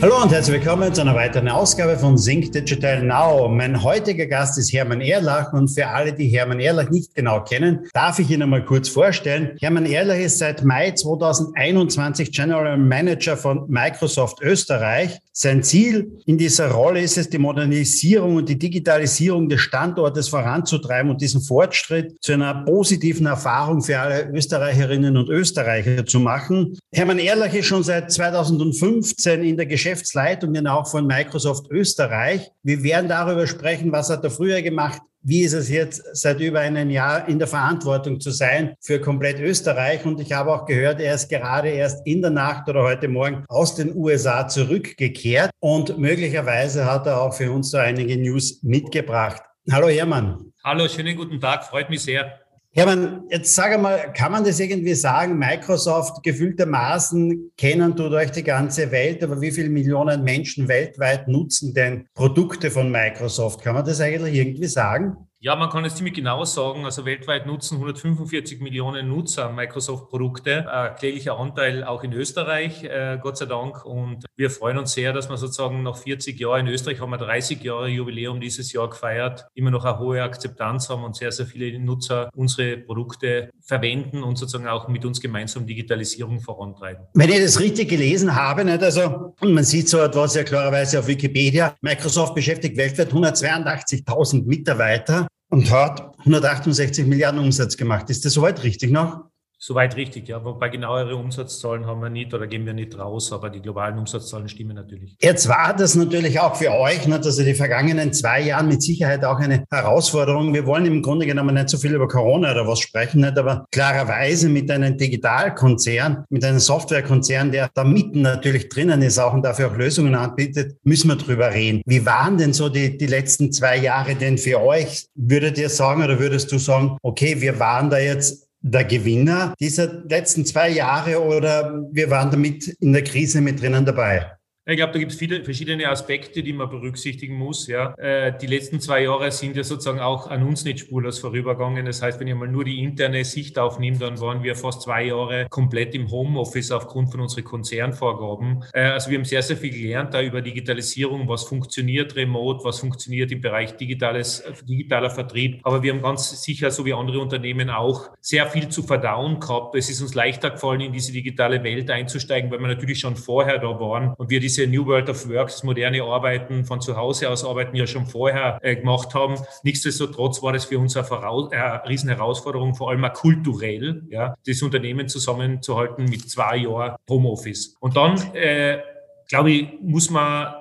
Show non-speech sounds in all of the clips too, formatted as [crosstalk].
Hallo und herzlich willkommen zu einer weiteren Ausgabe von Sync Digital Now. Mein heutiger Gast ist Hermann Erlach und für alle, die Hermann Erlach nicht genau kennen, darf ich Ihnen mal kurz vorstellen. Hermann Erlach ist seit Mai 2021 General Manager von Microsoft Österreich. Sein Ziel in dieser Rolle ist es, die Modernisierung und die Digitalisierung des Standortes voranzutreiben und diesen Fortschritt zu einer positiven Erfahrung für alle Österreicherinnen und Österreicher zu machen. Hermann Erlach ist schon seit 2015 in der Geschäftsführung Geschäftsleitungen auch von Microsoft Österreich. Wir werden darüber sprechen, was hat er früher gemacht, wie ist es jetzt seit über einem Jahr in der Verantwortung zu sein für komplett Österreich. Und ich habe auch gehört, er ist gerade erst in der Nacht oder heute Morgen aus den USA zurückgekehrt und möglicherweise hat er auch für uns so einige News mitgebracht. Hallo Hermann. Hallo, schönen guten Tag, freut mich sehr. Hermann, jetzt sage mal, kann man das irgendwie sagen? Microsoft gefühltermaßen kennen tut euch die ganze Welt, aber wie viele Millionen Menschen weltweit nutzen denn Produkte von Microsoft? Kann man das eigentlich irgendwie sagen? Ja, man kann es ziemlich genau sagen. Also weltweit nutzen 145 Millionen Nutzer Microsoft-Produkte. Äh, kläglicher Anteil auch in Österreich, äh, Gott sei Dank. Und wir freuen uns sehr, dass wir sozusagen nach 40 Jahren, in Österreich haben wir 30 Jahre Jubiläum dieses Jahr gefeiert, immer noch eine hohe Akzeptanz haben und sehr, sehr viele Nutzer unsere Produkte verwenden und sozusagen auch mit uns gemeinsam Digitalisierung vorantreiben. Wenn ich das richtig gelesen habe, nicht? also man sieht so etwas ja klarerweise auf Wikipedia, Microsoft beschäftigt weltweit 182.000 Mitarbeiter und hat 168 Milliarden Umsatz gemacht. Ist das soweit richtig noch? Soweit richtig, ja. Wobei genauere Umsatzzahlen haben wir nicht oder geben wir nicht raus, aber die globalen Umsatzzahlen stimmen natürlich. Jetzt war das natürlich auch für euch, nicht? also die vergangenen zwei Jahre mit Sicherheit auch eine Herausforderung. Wir wollen im Grunde genommen nicht so viel über Corona oder was sprechen, nicht? aber klarerweise mit einem Digitalkonzern, mit einem Softwarekonzern, der da mitten natürlich drinnen ist auch und dafür auch Lösungen anbietet, müssen wir drüber reden. Wie waren denn so die, die letzten zwei Jahre denn für euch? Würdet ihr sagen oder würdest du sagen, okay, wir waren da jetzt der Gewinner dieser letzten zwei Jahre oder wir waren damit in der Krise mit drinnen dabei? Ich glaube, da gibt es viele verschiedene Aspekte, die man berücksichtigen muss. Ja. Äh, die letzten zwei Jahre sind ja sozusagen auch an uns nicht spurlos vorübergegangen. Das heißt, wenn ich mal nur die interne Sicht aufnehme, dann waren wir fast zwei Jahre komplett im Homeoffice aufgrund von unseren Konzernvorgaben. Äh, also wir haben sehr, sehr viel gelernt da über Digitalisierung, was funktioniert remote, was funktioniert im Bereich digitales, digitaler Vertrieb. Aber wir haben ganz sicher, so wie andere Unternehmen auch, sehr viel zu verdauen gehabt. Es ist uns leichter gefallen, in diese digitale Welt einzusteigen, weil wir natürlich schon vorher da waren und wir diese diese New World of Work, das moderne Arbeiten von zu Hause aus arbeiten ja schon vorher äh, gemacht haben. Nichtsdestotrotz war das für uns eine, Voraus äh, Riesenherausforderung, vor allem auch kulturell, ja, das Unternehmen zusammenzuhalten mit zwei Jahren Homeoffice. Und dann, äh, glaube ich, muss man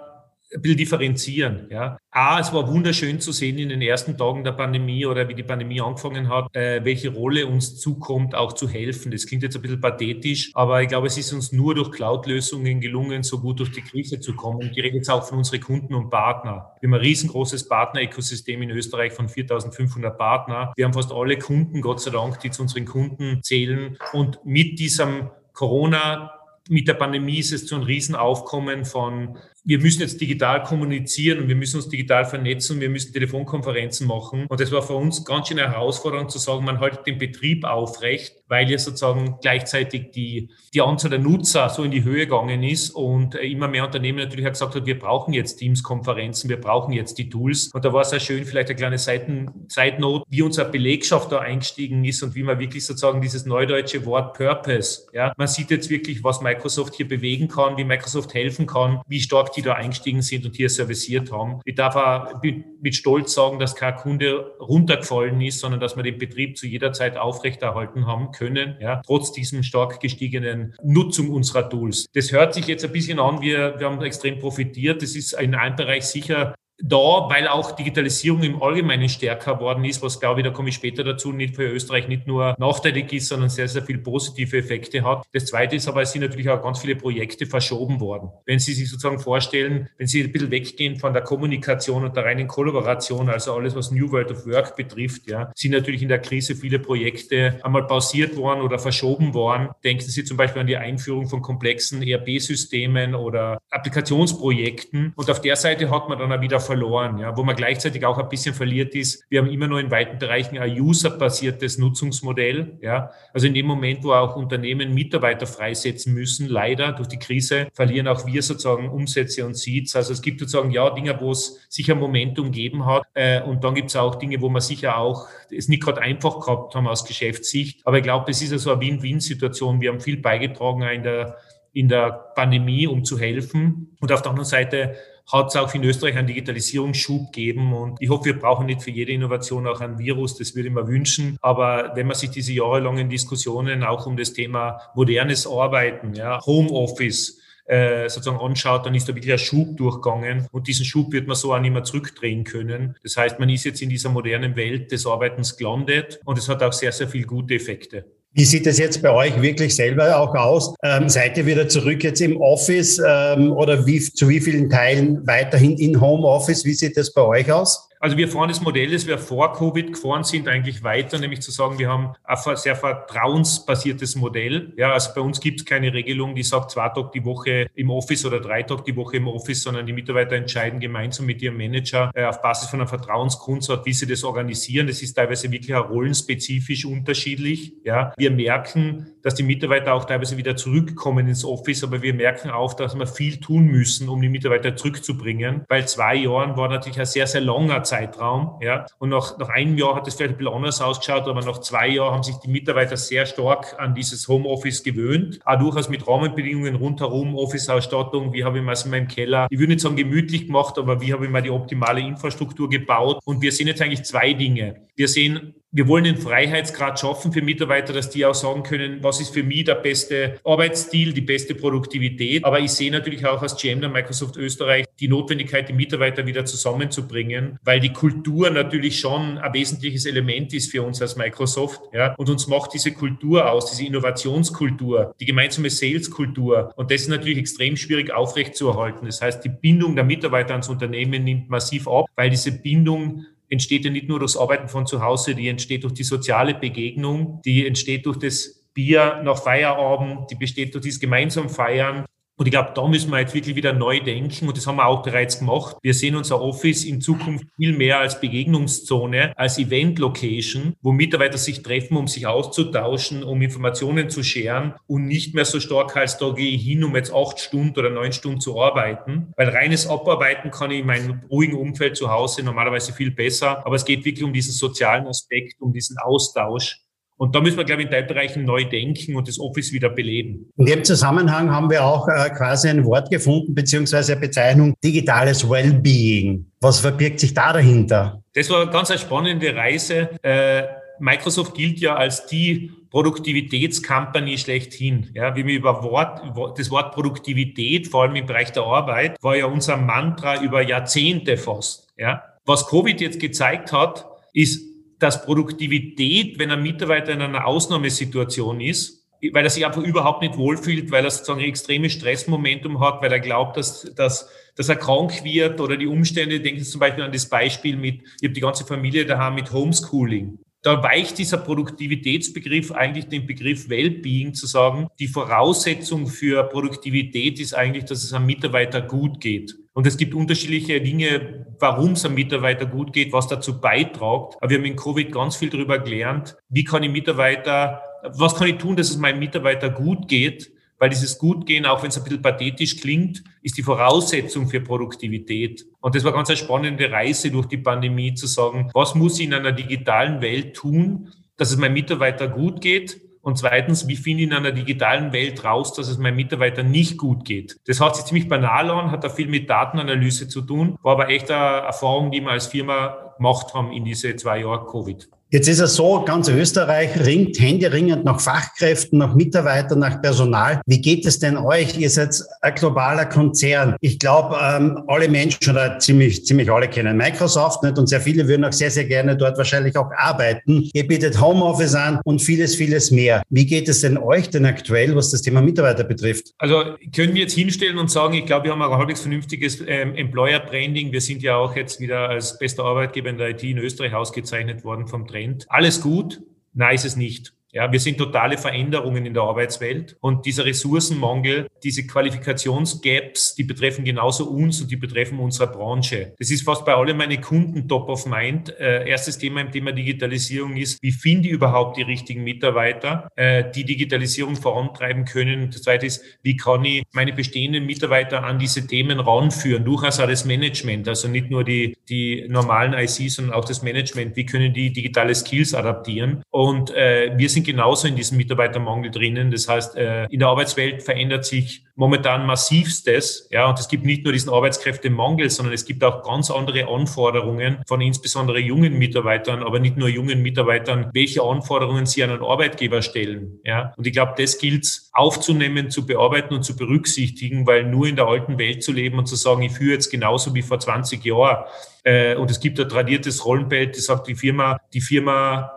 ein bisschen differenzieren. Ja. A, es war wunderschön zu sehen in den ersten Tagen der Pandemie oder wie die Pandemie angefangen hat, äh, welche Rolle uns zukommt, auch zu helfen. Das klingt jetzt ein bisschen pathetisch, aber ich glaube, es ist uns nur durch Cloud-Lösungen gelungen, so gut durch die Krise zu kommen. Ich rede jetzt auch von unseren Kunden und Partnern. Wir haben ein riesengroßes Partner-Ökosystem in Österreich von 4500 Partner. Wir haben fast alle Kunden, Gott sei Dank, die zu unseren Kunden zählen. Und mit diesem Corona mit der Pandemie ist es zu einem Riesenaufkommen von wir müssen jetzt digital kommunizieren und wir müssen uns digital vernetzen, wir müssen Telefonkonferenzen machen. Und das war für uns ganz schön eine Herausforderung zu sagen, man haltet den Betrieb aufrecht, weil ja sozusagen gleichzeitig die, die Anzahl der Nutzer so in die Höhe gegangen ist und immer mehr Unternehmen natürlich auch gesagt hat, wir brauchen jetzt Teams-Konferenzen, wir brauchen jetzt die Tools. Und da war es sehr schön, vielleicht eine kleine Seiten, Zeitnot, wie unsere Belegschaft da eingestiegen ist und wie man wirklich sozusagen dieses neudeutsche Wort Purpose, ja, man sieht jetzt wirklich, was Microsoft hier bewegen kann, wie Microsoft helfen kann, wie stark die da eingestiegen sind und hier serviciert haben. Ich darf auch mit Stolz sagen, dass kein Kunde runtergefallen ist, sondern dass wir den Betrieb zu jeder Zeit aufrechterhalten haben können, ja, trotz diesem stark gestiegenen Nutzung unserer Tools. Das hört sich jetzt ein bisschen an, wir, wir haben extrem profitiert. Das ist in einem Bereich sicher da, weil auch Digitalisierung im Allgemeinen stärker geworden ist, was glaube ich, da komme ich später dazu, nicht für Österreich nicht nur nachteilig ist, sondern sehr, sehr viel positive Effekte hat. Das Zweite ist aber, es sind natürlich auch ganz viele Projekte verschoben worden. Wenn Sie sich sozusagen vorstellen, wenn Sie ein bisschen weggehen von der Kommunikation und der reinen Kollaboration, also alles, was New World of Work betrifft, ja, sind natürlich in der Krise viele Projekte einmal pausiert worden oder verschoben worden. Denken Sie zum Beispiel an die Einführung von komplexen ERP-Systemen oder Applikationsprojekten. Und auf der Seite hat man dann auch wieder verloren, ja, wo man gleichzeitig auch ein bisschen verliert ist. Wir haben immer nur in weiten Bereichen ein userbasiertes Nutzungsmodell. Ja. Also in dem Moment, wo auch Unternehmen Mitarbeiter freisetzen müssen, leider durch die Krise, verlieren auch wir sozusagen Umsätze und Seeds. Also es gibt sozusagen ja Dinge, wo es sicher Momentum geben hat. Äh, und dann gibt es auch Dinge, wo man sicher auch es nicht gerade einfach gehabt haben aus Geschäftssicht. Aber ich glaube, es ist ja so eine Win-Win-Situation. Wir haben viel beigetragen in der in der Pandemie, um zu helfen. Und auf der anderen Seite hat es auch in Österreich einen Digitalisierungsschub gegeben. Und ich hoffe, wir brauchen nicht für jede Innovation auch ein Virus, das würde ich mir wünschen. Aber wenn man sich diese jahrelangen Diskussionen auch um das Thema modernes Arbeiten, ja, Homeoffice, äh, sozusagen anschaut, dann ist da wirklich ein Schub durchgegangen und diesen Schub wird man so auch nicht mehr zurückdrehen können. Das heißt, man ist jetzt in dieser modernen Welt des Arbeitens gelandet und es hat auch sehr, sehr viele gute Effekte. Wie sieht es jetzt bei euch wirklich selber auch aus? Ähm, seid ihr wieder zurück jetzt im Office ähm, oder wie, zu wie vielen Teilen weiterhin in Homeoffice? Wie sieht das bei euch aus? Also wir fahren das Modell, das wir vor Covid gefahren sind, eigentlich weiter, nämlich zu sagen, wir haben ein sehr vertrauensbasiertes Modell. Ja, also bei uns gibt es keine Regelung, die sagt zwei Tage die Woche im Office oder drei Tage die Woche im Office, sondern die Mitarbeiter entscheiden gemeinsam mit ihrem Manager äh, auf Basis von einem Vertrauensgrundsatz, wie sie das organisieren. Das ist teilweise wirklich auch rollenspezifisch unterschiedlich. Ja, wir merken, dass die Mitarbeiter auch teilweise wieder zurückkommen ins Office, aber wir merken auch, dass wir viel tun müssen, um die Mitarbeiter zurückzubringen, weil zwei Jahren war natürlich ein sehr, sehr langer Zeitraum. Ja. Und nach, nach einem Jahr hat es vielleicht ein bisschen anders ausgeschaut, aber nach zwei Jahren haben sich die Mitarbeiter sehr stark an dieses Homeoffice gewöhnt. Auch durchaus mit Rahmenbedingungen rundherum, Office-Ausstattung, wie habe ich mir es in meinem Keller, ich würde nicht sagen gemütlich gemacht, aber wie habe ich mal die optimale Infrastruktur gebaut. Und wir sehen jetzt eigentlich zwei Dinge. Wir sehen wir wollen den Freiheitsgrad schaffen für Mitarbeiter, dass die auch sagen können, was ist für mich der beste Arbeitsstil, die beste Produktivität. Aber ich sehe natürlich auch als GM der Microsoft Österreich die Notwendigkeit, die Mitarbeiter wieder zusammenzubringen, weil die Kultur natürlich schon ein wesentliches Element ist für uns als Microsoft. Ja? Und uns macht diese Kultur aus, diese Innovationskultur, die gemeinsame Saleskultur. Und das ist natürlich extrem schwierig aufrechtzuerhalten. Das heißt, die Bindung der Mitarbeiter ans Unternehmen nimmt massiv ab, weil diese Bindung entsteht ja nicht nur durchs Arbeiten von zu Hause, die entsteht durch die soziale Begegnung, die entsteht durch das Bier nach Feierabend, die besteht durch dieses gemeinsam Feiern, und ich glaube, da müssen wir jetzt wirklich wieder neu denken. Und das haben wir auch bereits gemacht. Wir sehen unser Office in Zukunft viel mehr als Begegnungszone, als Event-Location, wo Mitarbeiter sich treffen, um sich auszutauschen, um Informationen zu scheren und nicht mehr so stark als da gehe ich hin, um jetzt acht Stunden oder neun Stunden zu arbeiten. Weil reines Abarbeiten kann ich in meinem ruhigen Umfeld zu Hause normalerweise viel besser. Aber es geht wirklich um diesen sozialen Aspekt, um diesen Austausch und da müssen wir, glaube ich, in Teilbereichen neu denken und das Office wieder beleben. In dem Zusammenhang haben wir auch äh, quasi ein Wort gefunden, beziehungsweise eine Bezeichnung digitales Wellbeing. Was verbirgt sich da dahinter? Das war eine ganz eine spannende Reise. Äh, Microsoft gilt ja als die Produktivitätskompanie schlechthin. Ja, wie wir über Wort, das Wort Produktivität, vor allem im Bereich der Arbeit, war ja unser Mantra über Jahrzehnte fast. Ja. Was Covid jetzt gezeigt hat, ist, dass Produktivität, wenn ein Mitarbeiter in einer Ausnahmesituation ist, weil er sich einfach überhaupt nicht wohlfühlt, weil er sozusagen ein extremes Stressmomentum hat, weil er glaubt, dass, dass, dass er krank wird oder die Umstände, denken Sie zum Beispiel an das Beispiel mit, ich habe die ganze Familie daheim mit Homeschooling. Da weicht dieser Produktivitätsbegriff eigentlich den Begriff Wellbeing zu sagen, die Voraussetzung für Produktivität ist eigentlich, dass es einem Mitarbeiter gut geht. Und es gibt unterschiedliche Dinge, warum es einem Mitarbeiter gut geht, was dazu beitragt. Aber wir haben in Covid ganz viel darüber gelernt, wie kann ich Mitarbeiter, was kann ich tun, dass es meinem Mitarbeiter gut geht? Weil dieses Gutgehen, auch wenn es ein bisschen pathetisch klingt, ist die Voraussetzung für Produktivität. Und das war ganz eine spannende Reise durch die Pandemie zu sagen, was muss ich in einer digitalen Welt tun, dass es meinem Mitarbeiter gut geht? Und zweitens, wie finde ich in einer digitalen Welt raus, dass es meinem Mitarbeiter nicht gut geht? Das hat sich ziemlich banal an, hat da viel mit Datenanalyse zu tun, war aber echt eine Erfahrung, die wir als Firma gemacht haben in diese zwei Jahre Covid. Jetzt ist es so, ganz Österreich ringt händeringend nach Fachkräften, nach Mitarbeitern, nach Personal. Wie geht es denn euch? Ihr seid ein globaler Konzern. Ich glaube, ähm, alle Menschen oder ziemlich, ziemlich alle kennen Microsoft nicht? und sehr viele würden auch sehr, sehr gerne dort wahrscheinlich auch arbeiten. Ihr bietet Homeoffice an und vieles, vieles mehr. Wie geht es denn euch denn aktuell, was das Thema Mitarbeiter betrifft? Also können wir jetzt hinstellen und sagen, ich glaube, wir haben ein halbwegs vernünftiges ähm, Employer Branding. Wir sind ja auch jetzt wieder als bester Arbeitgeber in der IT in Österreich ausgezeichnet worden vom Trend. Alles gut? Nein, ist es nicht. Ja, wir sind totale Veränderungen in der Arbeitswelt und dieser Ressourcenmangel, diese Qualifikationsgaps, die betreffen genauso uns und die betreffen unsere Branche. Das ist fast bei allen meinen Kunden top of mind. Äh, erstes Thema im Thema Digitalisierung ist, wie finde ich überhaupt die richtigen Mitarbeiter, äh, die Digitalisierung vorantreiben können. Das zweite ist, wie kann ich meine bestehenden Mitarbeiter an diese Themen ranführen, durchaus auch das Management, also nicht nur die, die normalen ICs, sondern auch das Management. Wie können die digitale Skills adaptieren? Und äh, wir sind genauso in diesem Mitarbeitermangel drinnen. Das heißt, äh, in der Arbeitswelt verändert sich momentan massivstes. Ja, und es gibt nicht nur diesen Arbeitskräftemangel, sondern es gibt auch ganz andere Anforderungen von insbesondere jungen Mitarbeitern, aber nicht nur jungen Mitarbeitern, welche Anforderungen sie an einen Arbeitgeber stellen. Ja, und ich glaube, das gilt aufzunehmen, zu bearbeiten und zu berücksichtigen, weil nur in der alten Welt zu leben und zu sagen, ich führe jetzt genauso wie vor 20 Jahren, äh, und es gibt ein tradiertes Rollenbild, das sagt, die Firma, die Firma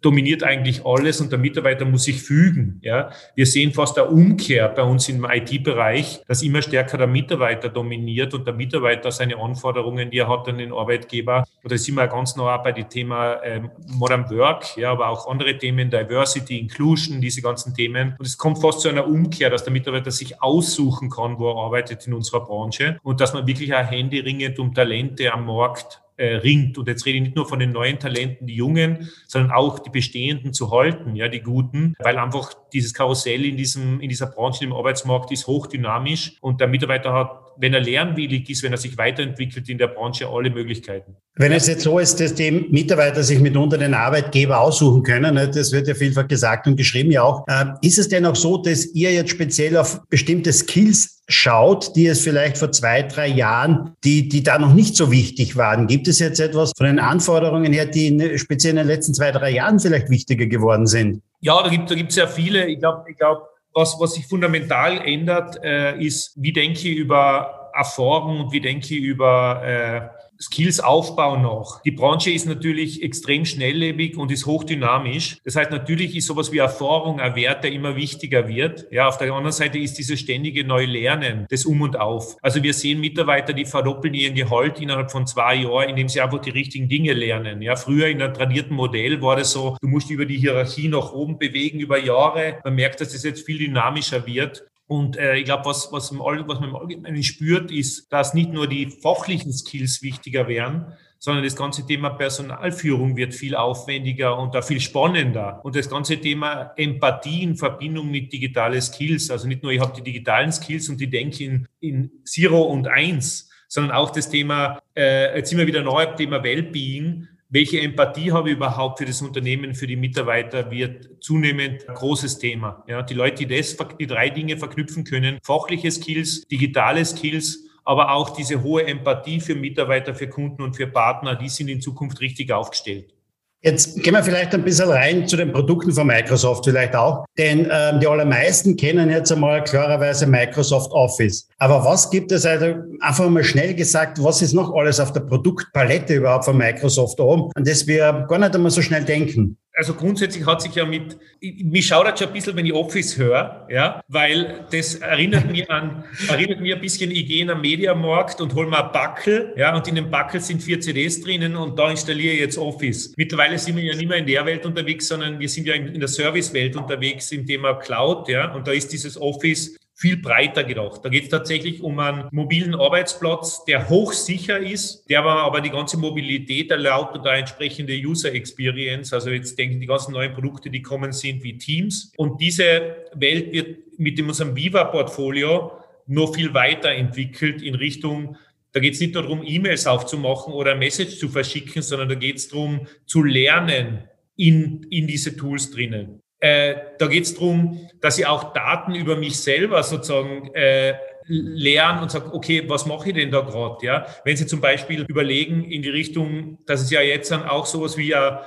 dominiert eigentlich alles und der Mitarbeiter muss sich fügen. Ja, wir sehen fast eine Umkehr bei uns im IT-Bereich, dass immer stärker der Mitarbeiter dominiert und der Mitarbeiter seine Anforderungen, die er hat an den Arbeitgeber. Oder sind wir ganz nah bei dem Thema ähm, Modern Work, ja, aber auch andere Themen, Diversity, Inclusion, diese ganzen Themen. Und es kommt fast zu einer Umkehr, dass der Mitarbeiter sich aussuchen kann, wo er arbeitet in unserer Branche und dass man wirklich auch händeringend um Talente am Markt äh, ringt. Und jetzt rede ich nicht nur von den neuen Talenten, die Jungen, sondern auch die bestehenden zu halten, ja, die guten, weil einfach dieses Karussell in diesem, in dieser Branche, im Arbeitsmarkt ist hochdynamisch und der Mitarbeiter hat wenn er lernwillig ist, wenn er sich weiterentwickelt in der Branche, alle Möglichkeiten. Wenn es jetzt so ist, dass die Mitarbeiter sich mitunter den Arbeitgeber aussuchen können, ne, das wird ja vielfach gesagt und geschrieben ja auch, äh, ist es denn auch so, dass ihr jetzt speziell auf bestimmte Skills schaut, die es vielleicht vor zwei, drei Jahren, die, die da noch nicht so wichtig waren? Gibt es jetzt etwas von den Anforderungen her, die in, speziell in den letzten zwei, drei Jahren vielleicht wichtiger geworden sind? Ja, da gibt es da gibt's sehr viele. Ich glaube, ich glaube, was, was sich fundamental ändert, äh, ist, wie denke ich über Erfahrung und wie denke ich über äh, Skills-Aufbau noch. Die Branche ist natürlich extrem schnelllebig und ist hochdynamisch. Das heißt, natürlich ist sowas wie Erfahrung ein Wert, der immer wichtiger wird. Ja, auf der anderen Seite ist dieses ständige Neulernen, das Um und Auf. Also wir sehen Mitarbeiter, die verdoppeln ihren Gehalt innerhalb von zwei Jahren, indem sie einfach die richtigen Dinge lernen. Ja, früher in einem tradierten Modell war das so, du musst über die Hierarchie nach oben bewegen über Jahre. Man merkt, dass das jetzt viel dynamischer wird. Und äh, ich glaube, was, was, was man im Allgemeinen spürt, ist, dass nicht nur die fachlichen Skills wichtiger werden, sondern das ganze Thema Personalführung wird viel aufwendiger und da viel spannender. Und das ganze Thema Empathie in Verbindung mit digitalen Skills, also nicht nur ich habe die digitalen Skills und die denke in, in Zero und Eins, sondern auch das Thema, äh, jetzt sind wir wieder neu, Thema Wellbeing, welche Empathie habe ich überhaupt für das Unternehmen, für die Mitarbeiter, wird zunehmend ein großes Thema. Ja, die Leute, die das, die drei Dinge verknüpfen können, fachliche Skills, digitale Skills, aber auch diese hohe Empathie für Mitarbeiter, für Kunden und für Partner, die sind in Zukunft richtig aufgestellt. Jetzt gehen wir vielleicht ein bisschen rein zu den Produkten von Microsoft vielleicht auch, denn ähm, die allermeisten kennen jetzt einmal klarerweise Microsoft Office. Aber was gibt es also einfach mal schnell gesagt, was ist noch alles auf der Produktpalette überhaupt von Microsoft oben, an das wir gar nicht einmal so schnell denken? Also grundsätzlich hat sich ja mit, mich schaudert schon ein bisschen, wenn ich Office höre, ja, weil das erinnert mich an, [laughs] erinnert mich ein bisschen, ich gehe in einen Mediamarkt und hole mir einen Backel, ja, und in dem Backel sind vier CDs drinnen und da installiere ich jetzt Office. Mittlerweile sind wir ja nicht mehr in der Welt unterwegs, sondern wir sind ja in, in der Servicewelt unterwegs im Thema Cloud, ja, und da ist dieses Office viel breiter gedacht. Da geht es tatsächlich um einen mobilen Arbeitsplatz, der hochsicher ist, der aber, die ganze Mobilität erlaubt und eine entsprechende User Experience. Also jetzt denke ich, die ganzen neuen Produkte, die kommen sind, wie Teams. Und diese Welt wird mit unserem Viva-Portfolio nur viel weiterentwickelt in Richtung da geht es nicht nur darum, E-Mails aufzumachen oder ein Message zu verschicken, sondern da geht es darum, zu lernen in, in diese Tools drinnen. Äh, da geht es darum, dass ich auch Daten über mich selber sozusagen äh, lernen und sagen, okay, was mache ich denn da gerade? Ja? Wenn Sie zum Beispiel überlegen in die Richtung, dass es ja jetzt dann auch sowas wie ja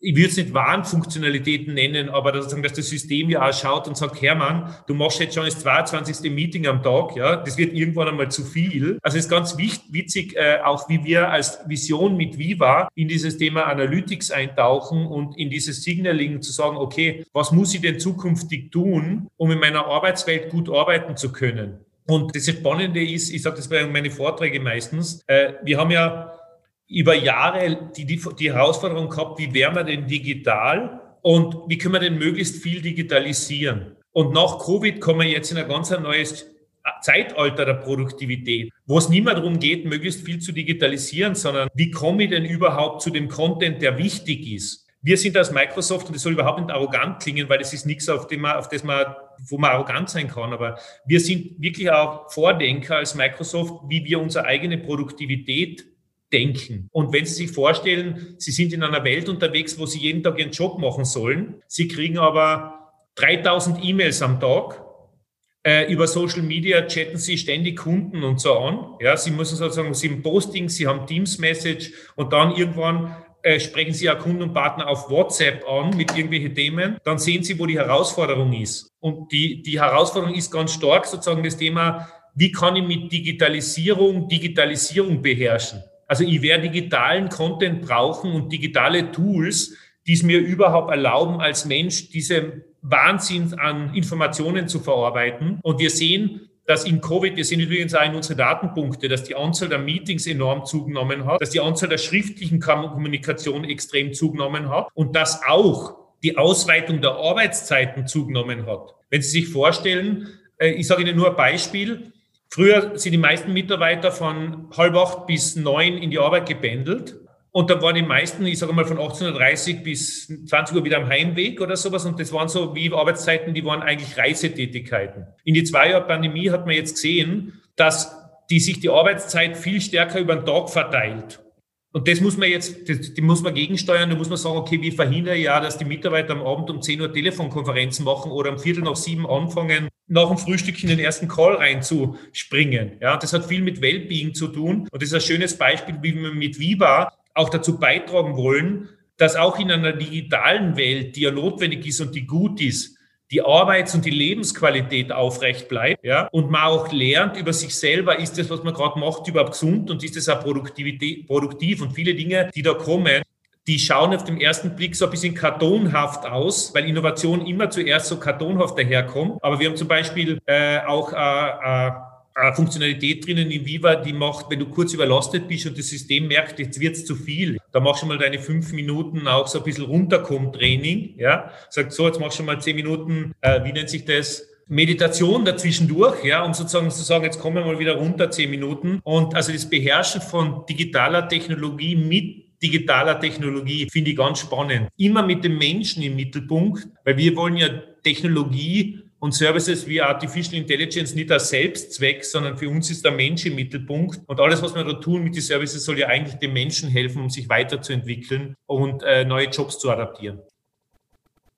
ich würde es nicht Warnfunktionalitäten nennen, aber dass, dass das System ja auch schaut und sagt, Hermann, du machst jetzt schon das 22. Meeting am Tag, ja, das wird irgendwann einmal zu viel. Also es ist ganz witzig, äh, auch wie wir als Vision mit Viva in dieses Thema Analytics eintauchen und in dieses Signaling zu sagen, okay, was muss ich denn zukünftig tun, um in meiner Arbeitswelt gut arbeiten zu können? Und das Spannende ist, ich sage das bei meinen Vorträgen meistens, äh, wir haben ja über Jahre die, die, die Herausforderung gehabt, wie wären wir denn digital und wie können wir denn möglichst viel digitalisieren. Und nach Covid kommen wir jetzt in ein ganz neues Zeitalter der Produktivität, wo es nicht mehr darum geht, möglichst viel zu digitalisieren, sondern wie komme ich denn überhaupt zu dem Content, der wichtig ist. Wir sind als Microsoft, und das soll überhaupt nicht arrogant klingen, weil das ist nichts, auf, dem man, auf das man, wo man arrogant sein kann, aber wir sind wirklich auch Vordenker als Microsoft, wie wir unsere eigene Produktivität denken. Und wenn Sie sich vorstellen, Sie sind in einer Welt unterwegs, wo Sie jeden Tag Ihren Job machen sollen, Sie kriegen aber 3000 E-Mails am Tag, äh, über Social Media chatten Sie ständig Kunden und so an. Ja, Sie müssen sozusagen, Sie haben Posting, Sie haben Teams-Message und dann irgendwann äh, sprechen Sie ja Kunden und Partner auf WhatsApp an mit irgendwelchen Themen, dann sehen Sie, wo die Herausforderung ist. Und die, die Herausforderung ist ganz stark sozusagen das Thema, wie kann ich mit Digitalisierung Digitalisierung beherrschen? Also ich werde digitalen Content brauchen und digitale Tools, die es mir überhaupt erlauben, als Mensch diese Wahnsinn an Informationen zu verarbeiten. Und wir sehen, dass in Covid, wir sehen übrigens auch in unsere Datenpunkte, dass die Anzahl der Meetings enorm zugenommen hat, dass die Anzahl der schriftlichen Kommunikation extrem zugenommen hat und dass auch die Ausweitung der Arbeitszeiten zugenommen hat. Wenn Sie sich vorstellen, äh, ich sage Ihnen nur ein Beispiel, Früher sind die meisten Mitarbeiter von halb acht bis neun in die Arbeit gebändelt. Und dann waren die meisten, ich sage mal, von 18.30 bis 20 Uhr wieder am Heimweg oder sowas. Und das waren so wie Arbeitszeiten, die waren eigentlich Reisetätigkeiten. In die zwei Jahre Pandemie hat man jetzt gesehen, dass die sich die Arbeitszeit viel stärker über den Tag verteilt. Und das muss man jetzt, das, die muss man gegensteuern. Da muss man sagen, okay, wie verhindere ich ja, dass die Mitarbeiter am Abend um 10 Uhr Telefonkonferenzen machen oder um Viertel nach sieben anfangen, nach dem Frühstück in den ersten Call reinzuspringen. Ja, das hat viel mit Wellbeing zu tun. Und das ist ein schönes Beispiel, wie wir mit Viva auch dazu beitragen wollen, dass auch in einer digitalen Welt, die ja notwendig ist und die gut ist, die Arbeits- und die Lebensqualität aufrecht bleibt, ja, und man auch lernt über sich selber, ist das, was man gerade macht, überhaupt gesund und ist das auch Produktivität, produktiv und viele Dinge, die da kommen, die schauen auf den ersten Blick so ein bisschen kartonhaft aus, weil Innovation immer zuerst so kartonhaft daherkommt. Aber wir haben zum Beispiel äh, auch äh, äh, Funktionalität drinnen in Viva, die macht, wenn du kurz überlastet bist und das System merkt, jetzt wird's zu viel, da machst du mal deine fünf Minuten auch so ein bisschen runterkommen Training, ja, sagt so, jetzt machst du mal zehn Minuten, äh, wie nennt sich das? Meditation dazwischendurch, ja, um sozusagen zu sagen, jetzt kommen wir mal wieder runter zehn Minuten. Und also das Beherrschen von digitaler Technologie mit digitaler Technologie finde ich ganz spannend. Immer mit dem Menschen im Mittelpunkt, weil wir wollen ja Technologie und Services wie Artificial Intelligence nicht als Selbstzweck, sondern für uns ist der Mensch im Mittelpunkt. Und alles, was wir da tun mit den Services, soll ja eigentlich dem Menschen helfen, um sich weiterzuentwickeln und äh, neue Jobs zu adaptieren.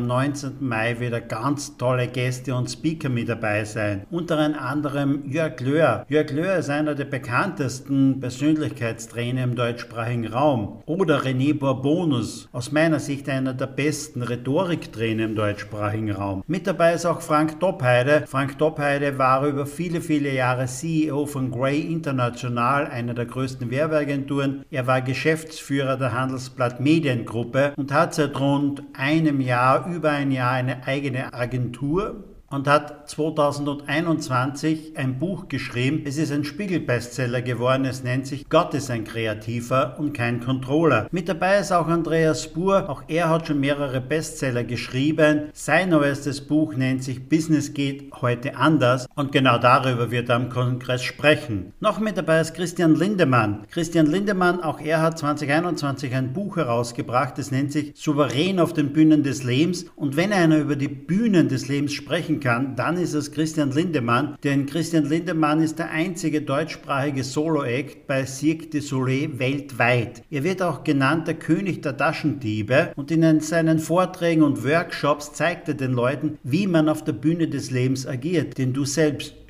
am 19. Mai wieder ganz tolle Gäste und Speaker mit dabei sein. Unter anderem Jörg Löhr. Jörg Löhr ist einer der bekanntesten Persönlichkeitstrainer im deutschsprachigen Raum. Oder René Bourbonus, aus meiner Sicht einer der besten Rhetoriktrainer im deutschsprachigen Raum. Mit dabei ist auch Frank Doppheide. Frank Doppheide war über viele, viele Jahre CEO von Grey International, einer der größten Werbeagenturen. Er war Geschäftsführer der Handelsblatt Mediengruppe und hat seit rund einem Jahr über ein Jahr eine eigene Agentur und hat 2021 ein Buch geschrieben. Es ist ein Spiegel-Bestseller geworden. Es nennt sich Gott ist ein Kreativer und kein Controller. Mit dabei ist auch Andreas Spur. Auch er hat schon mehrere Bestseller geschrieben. Sein neuestes Buch nennt sich Business geht heute anders und genau darüber wird er am Kongress sprechen. Noch mit dabei ist Christian Lindemann. Christian Lindemann, auch er hat 2021 ein Buch herausgebracht. Es nennt sich Souverän auf den Bühnen des Lebens. Und wenn einer über die Bühnen des Lebens sprechen kann, dann ist es Christian Lindemann. Denn Christian Lindemann ist der einzige deutschsprachige Solo-Act bei Cirque du Soleil weltweit. Er wird auch genannt der König der Taschendiebe und in seinen Vorträgen und Workshops zeigt er den Leuten, wie man auf der Bühne des Lebens agiert. Denn du selbst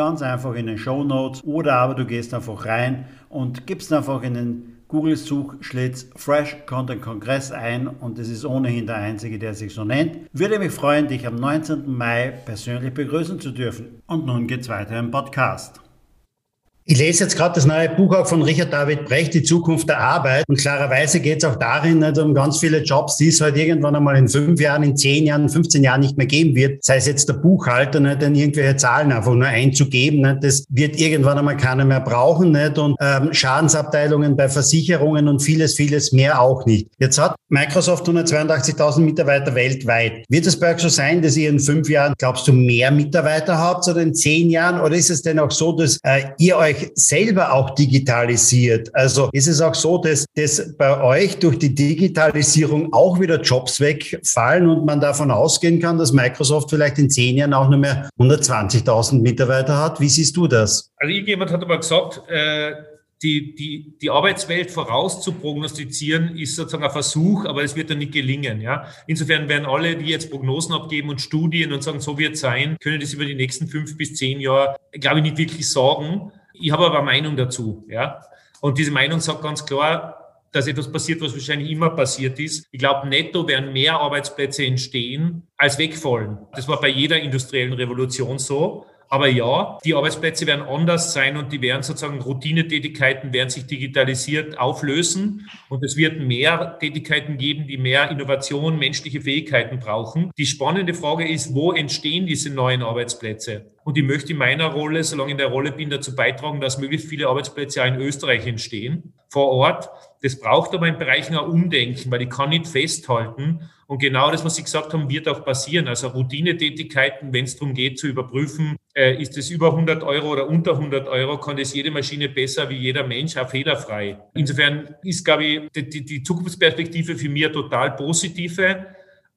ganz einfach in den Show Notes oder aber du gehst einfach rein und gibst einfach in den Google-Suchschlitz Fresh Content Kongress ein und es ist ohnehin der einzige, der sich so nennt. Würde mich freuen, dich am 19. Mai persönlich begrüßen zu dürfen. Und nun geht's weiter im Podcast. Ich lese jetzt gerade das neue Buch auch von Richard David Brecht, Die Zukunft der Arbeit. Und klarerweise geht es auch darin nicht um ganz viele Jobs, die es halt irgendwann einmal in fünf Jahren, in zehn Jahren, 15 Jahren nicht mehr geben wird. Sei es jetzt der Buchhalter, nicht, denn irgendwelche Zahlen einfach nur einzugeben. Nicht? Das wird irgendwann einmal keiner mehr brauchen. Nicht? Und ähm, Schadensabteilungen bei Versicherungen und vieles, vieles mehr auch nicht. Jetzt hat Microsoft 182.000 Mitarbeiter weltweit. Wird es bei euch so sein, dass ihr in fünf Jahren, glaubst du, mehr Mitarbeiter habt oder in zehn Jahren? Oder ist es denn auch so, dass äh, ihr euch euch selber auch digitalisiert? Also ist es auch so, dass, dass bei euch durch die Digitalisierung auch wieder Jobs wegfallen und man davon ausgehen kann, dass Microsoft vielleicht in zehn Jahren auch nur mehr 120.000 Mitarbeiter hat? Wie siehst du das? Also irgendjemand hat aber gesagt, äh die, die, die Arbeitswelt vorauszuprognostizieren, ist sozusagen ein Versuch, aber es wird dann nicht gelingen. Ja? Insofern werden alle, die jetzt Prognosen abgeben und Studien und sagen, so wird es sein, können das über die nächsten fünf bis zehn Jahre, glaube ich, nicht wirklich sagen. Ich habe aber eine Meinung dazu. Ja? Und diese Meinung sagt ganz klar, dass etwas passiert, was wahrscheinlich immer passiert ist. Ich glaube, netto werden mehr Arbeitsplätze entstehen, als wegfallen. Das war bei jeder industriellen Revolution so. Aber ja, die Arbeitsplätze werden anders sein und die werden sozusagen Routinetätigkeiten werden sich digitalisiert auflösen und es wird mehr Tätigkeiten geben, die mehr Innovation, menschliche Fähigkeiten brauchen. Die spannende Frage ist, wo entstehen diese neuen Arbeitsplätze? Und ich möchte in meiner Rolle, solange ich in der Rolle bin, dazu beitragen, dass möglichst viele Arbeitsplätze auch in Österreich entstehen, vor Ort. Das braucht aber in Bereichen ein Umdenken, weil ich kann nicht festhalten. Und genau das, was Sie gesagt haben, wird auch passieren. Also Routinetätigkeiten, wenn es darum geht zu überprüfen, äh, ist es über 100 Euro oder unter 100 Euro, kann das jede Maschine besser wie jeder Mensch, auch fehlerfrei. Insofern ist, glaube ich, die, die Zukunftsperspektive für mich total positive.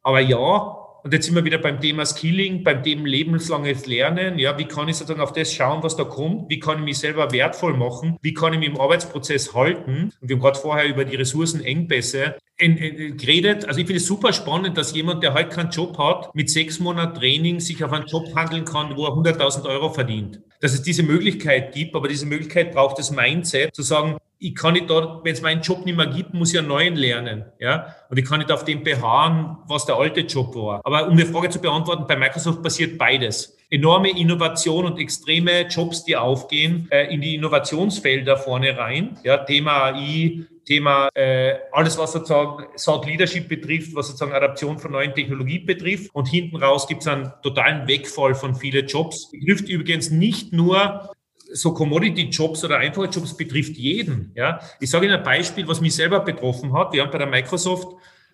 Aber ja, und jetzt sind wir wieder beim Thema Skilling, beim Thema lebenslanges Lernen. Ja, wie kann ich sozusagen auf das schauen, was da kommt? Wie kann ich mich selber wertvoll machen? Wie kann ich mich im Arbeitsprozess halten? Und wir haben gerade vorher über die Ressourcenengpässe geredet. Also ich finde es super spannend, dass jemand, der heute keinen Job hat, mit sechs Monaten Training sich auf einen Job handeln kann, wo er 100.000 Euro verdient. Dass es diese Möglichkeit gibt, aber diese Möglichkeit braucht das Mindset, zu sagen, ich kann nicht da, wenn es meinen Job nicht mehr gibt, muss ich einen neuen lernen. Ja? Und ich kann nicht auf dem beharren, was der alte Job war. Aber um die Frage zu beantworten, bei Microsoft passiert beides. Enorme Innovation und extreme Jobs, die aufgehen, äh, in die Innovationsfelder vorne rein. Ja, Thema AI, Thema äh, alles, was sozusagen Thought Leadership betrifft, was sozusagen Adaption von neuen Technologien betrifft. Und hinten raus gibt es einen totalen Wegfall von vielen Jobs. Betrifft übrigens nicht nur so Commodity-Jobs oder einfache Jobs betrifft jeden. Ja, ich sage Ihnen ein Beispiel, was mich selber betroffen hat. Wir haben bei der Microsoft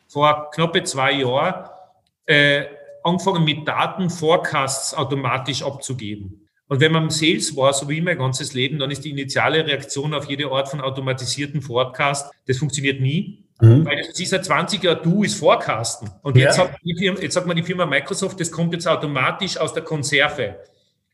vor knappe zwei Jahren äh, angefangen mit Daten Forecasts automatisch abzugeben. Und wenn man im Sales war, so wie mein ganzes Leben, dann ist die initiale Reaktion auf jede Art von automatisierten Forecast, das funktioniert nie. Mhm. Weil das ist seit 20 Jahren du ist Forecasten. Und ja. jetzt, sagt Firma, jetzt sagt man die Firma Microsoft, das kommt jetzt automatisch aus der Konserve.